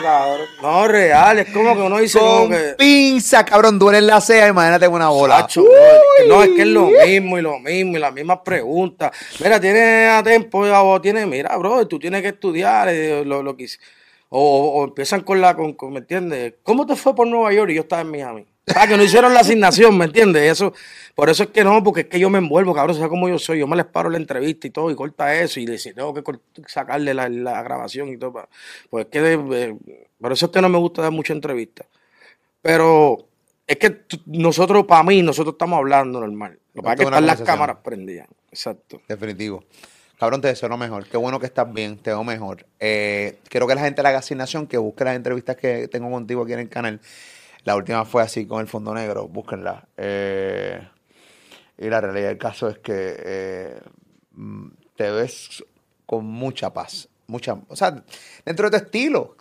cabrón. No, real, es como que uno dice Con como que. pinza, cabrón, duele en la ceja, imagínate una bola. no, es que es lo mismo y lo mismo y las mismas preguntas. Mira, tiene a tiempo, o tiene, mira, bro, tú tienes que estudiar eh, lo, lo que o, o, empiezan con la, con, ¿me entiendes? ¿Cómo te fue por Nueva York y yo estaba en Miami? Ah, que no hicieron la asignación, ¿me entiendes? Eso, por eso es que no, porque es que yo me envuelvo, cabrón, ¿sabes cómo yo soy? Yo me les paro la entrevista y todo, y corta eso, y dice, tengo que sacarle la, grabación y todo. Pues es que, eh, por eso es que no me gusta dar mucha entrevista. Pero es que nosotros, para mí, nosotros estamos hablando normal. Lo que pasa es que están las cámaras prendidas. Exacto. Definitivo. Cabrón, te deseo lo mejor. Qué bueno que estás bien, te veo mejor. Eh, quiero que la gente le haga asignación, que busque las entrevistas que tengo contigo aquí en el canal la última fue así con el fondo negro, búsquenla. Eh, y la realidad del caso es que eh, mm, te ves con mucha paz. Mucha, o sea, dentro de tu estilo.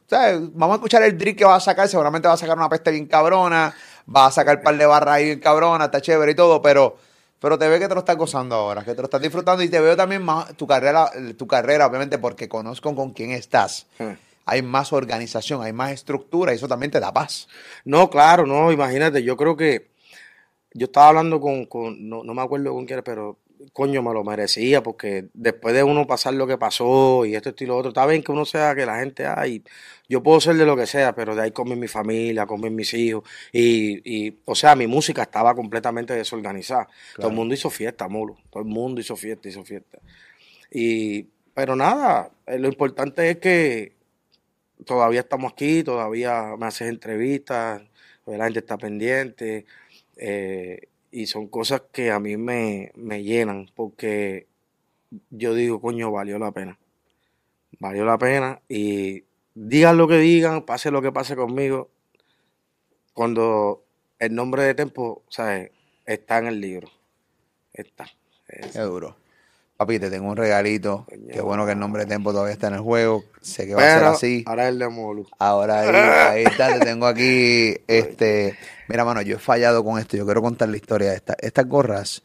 Vamos a escuchar el drill que va a sacar. Seguramente va a sacar una peste bien cabrona. Va a sacar un par de barras ahí bien cabrona. Está chévere y todo. Pero, pero te veo que te lo estás gozando ahora. Que te lo estás disfrutando. Y te veo también más tu carrera, tu carrera obviamente, porque conozco con quién estás. Hmm hay más organización, hay más estructura y eso también te da paz. No, claro, no, imagínate, yo creo que yo estaba hablando con, no, me acuerdo con quién, pero coño, me lo merecía porque después de uno pasar lo que pasó y esto y lo otro, está bien que uno sea que la gente, ay, yo puedo ser de lo que sea, pero de ahí comer mi familia, comer mis hijos y, y o sea, mi música estaba completamente desorganizada. Todo el mundo hizo fiesta, molo, todo el mundo hizo fiesta, hizo fiesta. Y, pero nada, eh, lo importante es que todavía estamos aquí, todavía me haces entrevistas, la gente está pendiente, eh, y son cosas que a mí me, llenan, porque yo digo, coño, valió la pena. Valió la pena, y digan lo que digan, pase lo que pase conmigo, cuando el nombre de Tempo, ¿sabes? Está en el libro. Está. Es, duro. Papi, te tengo un regalito. Qué bueno que el nombre de Tempo todavía está en el juego. Sé que va a ser así. ahora es el de Molu. Ahora ahí, ahí está, te tengo aquí. Este, mira, mano, yo he fallado con esto. Yo quiero contar la historia de esta. Estas gorras,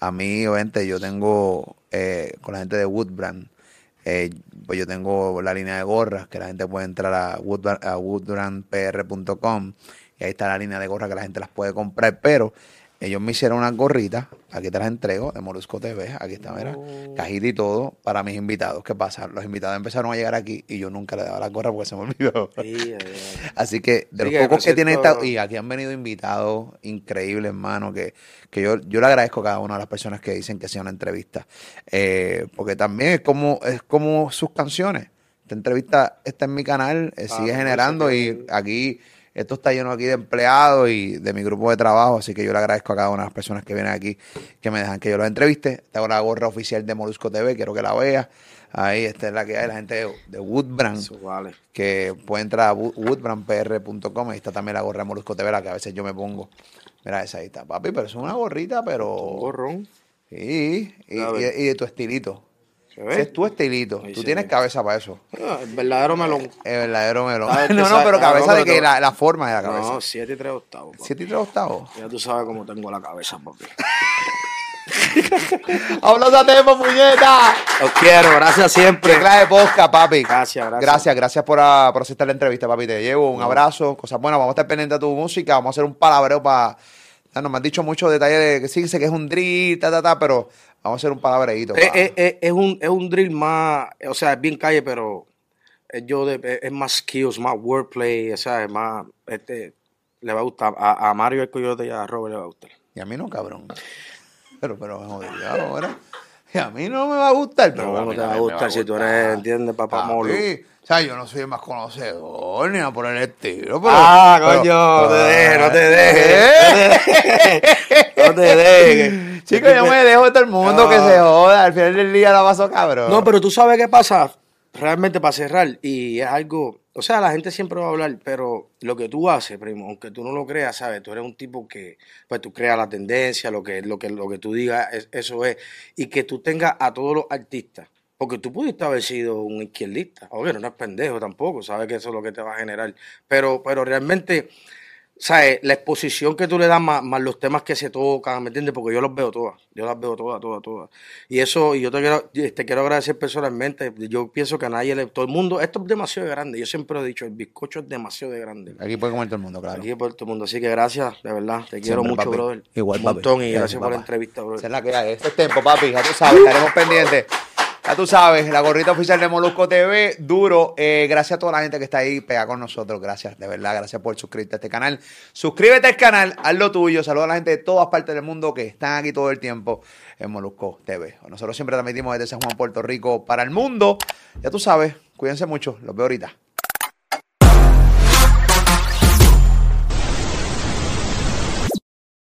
a mí, obviamente, yo tengo eh, con la gente de Woodbrand. eh, pues yo tengo la línea de gorras que la gente puede entrar a, Woodbrand, a woodbrandpr.com y ahí está la línea de gorras que la gente las puede comprar. Pero ellos me hicieron unas gorritas, aquí te las entrego, de Molusco TV, aquí está, mira, cajita y todo, para mis invitados. ¿Qué pasa? Los invitados empezaron a llegar aquí y yo nunca le daba la gorra porque se me olvidó. Así que de Sí, los que pocos que cierto- esta, y aquí han venido invitados increíbles, hermano, que, que yo, yo le agradezco a cada una de las personas que dicen que sea una entrevista. Eh, porque también es como, es como sus canciones. Esta entrevista está en mi canal, eh, Ah, sigue no, generando eso y aquí, esto está lleno aquí de empleados y de mi grupo de trabajo, así que yo le agradezco a cada una de las personas que vienen aquí, que me dejan que yo los entreviste. Tengo la gorra oficial de Molusco TV, quiero que la veas. Ahí, esta es la que hay, la gente de, de Woodbrand Eso vale. que puede entrar a wood- woodbrandpr.com. Ahí está también la gorra de Molusco TV, la que a veces yo me pongo. Mira, esa ahí está, papi, pero es una gorrita, Un pero. gorrón. Sí, y, y- y de tu estilito. ¿Se Ese es tu estilito. Ahí Tú tienes ve. cabeza para eso. Ah, el verdadero melón. Es verdadero melón. Ah, no, no, pero cabeza de que la, la forma de la cabeza. No, 7 y 3 octavos. papi. ¿Siete y tres octavos? Ya tú sabes cómo tengo la cabeza, papi. ¡Habla de tiempo, puñeta! Los quiero, gracias siempre. Qué clase de posca, papi. Gracias, gracias. Gracias, gracias por, ah, por aceptar la entrevista, papi. Te llevo un abrazo, cosas buenas. Vamos a estar pendientes de tu música. Vamos a hacer un palabreo para. No me has dicho muchos detalles de que sí, sé que es un drill, ta, ta, ta, pero vamos a hacer un palabreíto. Es, pa. es- es- un, es un drill más, o sea, es bien calle, pero es, yo de- es- más skills, más wordplay, o sea, es más, este, le va a gustar. A, a Mario el Coyote y a Robert le va a gustar. Y a mí no, cabrón. Pero, pero, joder, ahora. Y a mí no me va a gustar, pero No, no te va a gustar si tú eres, ¿entiendes, papá Molo? O sea, yo no soy el más conocedor ni nada por el estilo. Pero, Ah, pero- coño, no te dejes, no te ¿Eh? dejes. No te dejes. Chicos, yo me dejo de todo el mundo que se joda. Al final del día la paso cabrón. No, pero tú sabes qué pasa, realmente para cerrar, y es algo, o sea, la gente siempre va a hablar, pero lo que tú haces, primo, aunque tú no lo creas, sabes, tú eres un tipo que, pues tú creas la tendencia, lo que, lo que, lo que tú digas, es- eso es, y que tú tengas a todos los artistas, porque tú pudiste haber sido un izquierdista, oye, no eres pendejo tampoco, sabes que eso es lo que te va a generar, pero, pero realmente... ¿sabes? La exposición que tú le das más, más los temas que se tocan, ¿me entiendes? Porque yo los veo todas, yo las veo todas, todas, todas. Y eso, y yo te quiero, te quiero agradecer personalmente. Yo pienso que a nadie le, todo el mundo, esto es demasiado grande. Yo siempre he dicho, el bizcocho es demasiado de grande. Aquí puede comer todo el mundo, claro. Aquí por todo el mundo. Así que gracias, de verdad. Te quiero mucho, papi. brother. Igual, Un papi. montón y Gracias, gracias por la entrevista, brother. es la que hay. Este es tiempo, papi. Ya tú sabes, estaremos pendientes. Ya tú sabes, la gorrita oficial de Molusco TV, duro. Eh, gracias a toda la gente que está ahí pegada con nosotros. Gracias, de verdad. Gracias por suscribirte a este canal. Suscríbete al canal, haz lo tuyo. Saluda a la gente de todas partes del mundo que están aquí todo el tiempo en Molusco TV. Nosotros siempre transmitimos desde San Juan, Puerto Rico, para el mundo. Ya tú sabes, cuídense mucho. Los veo ahorita.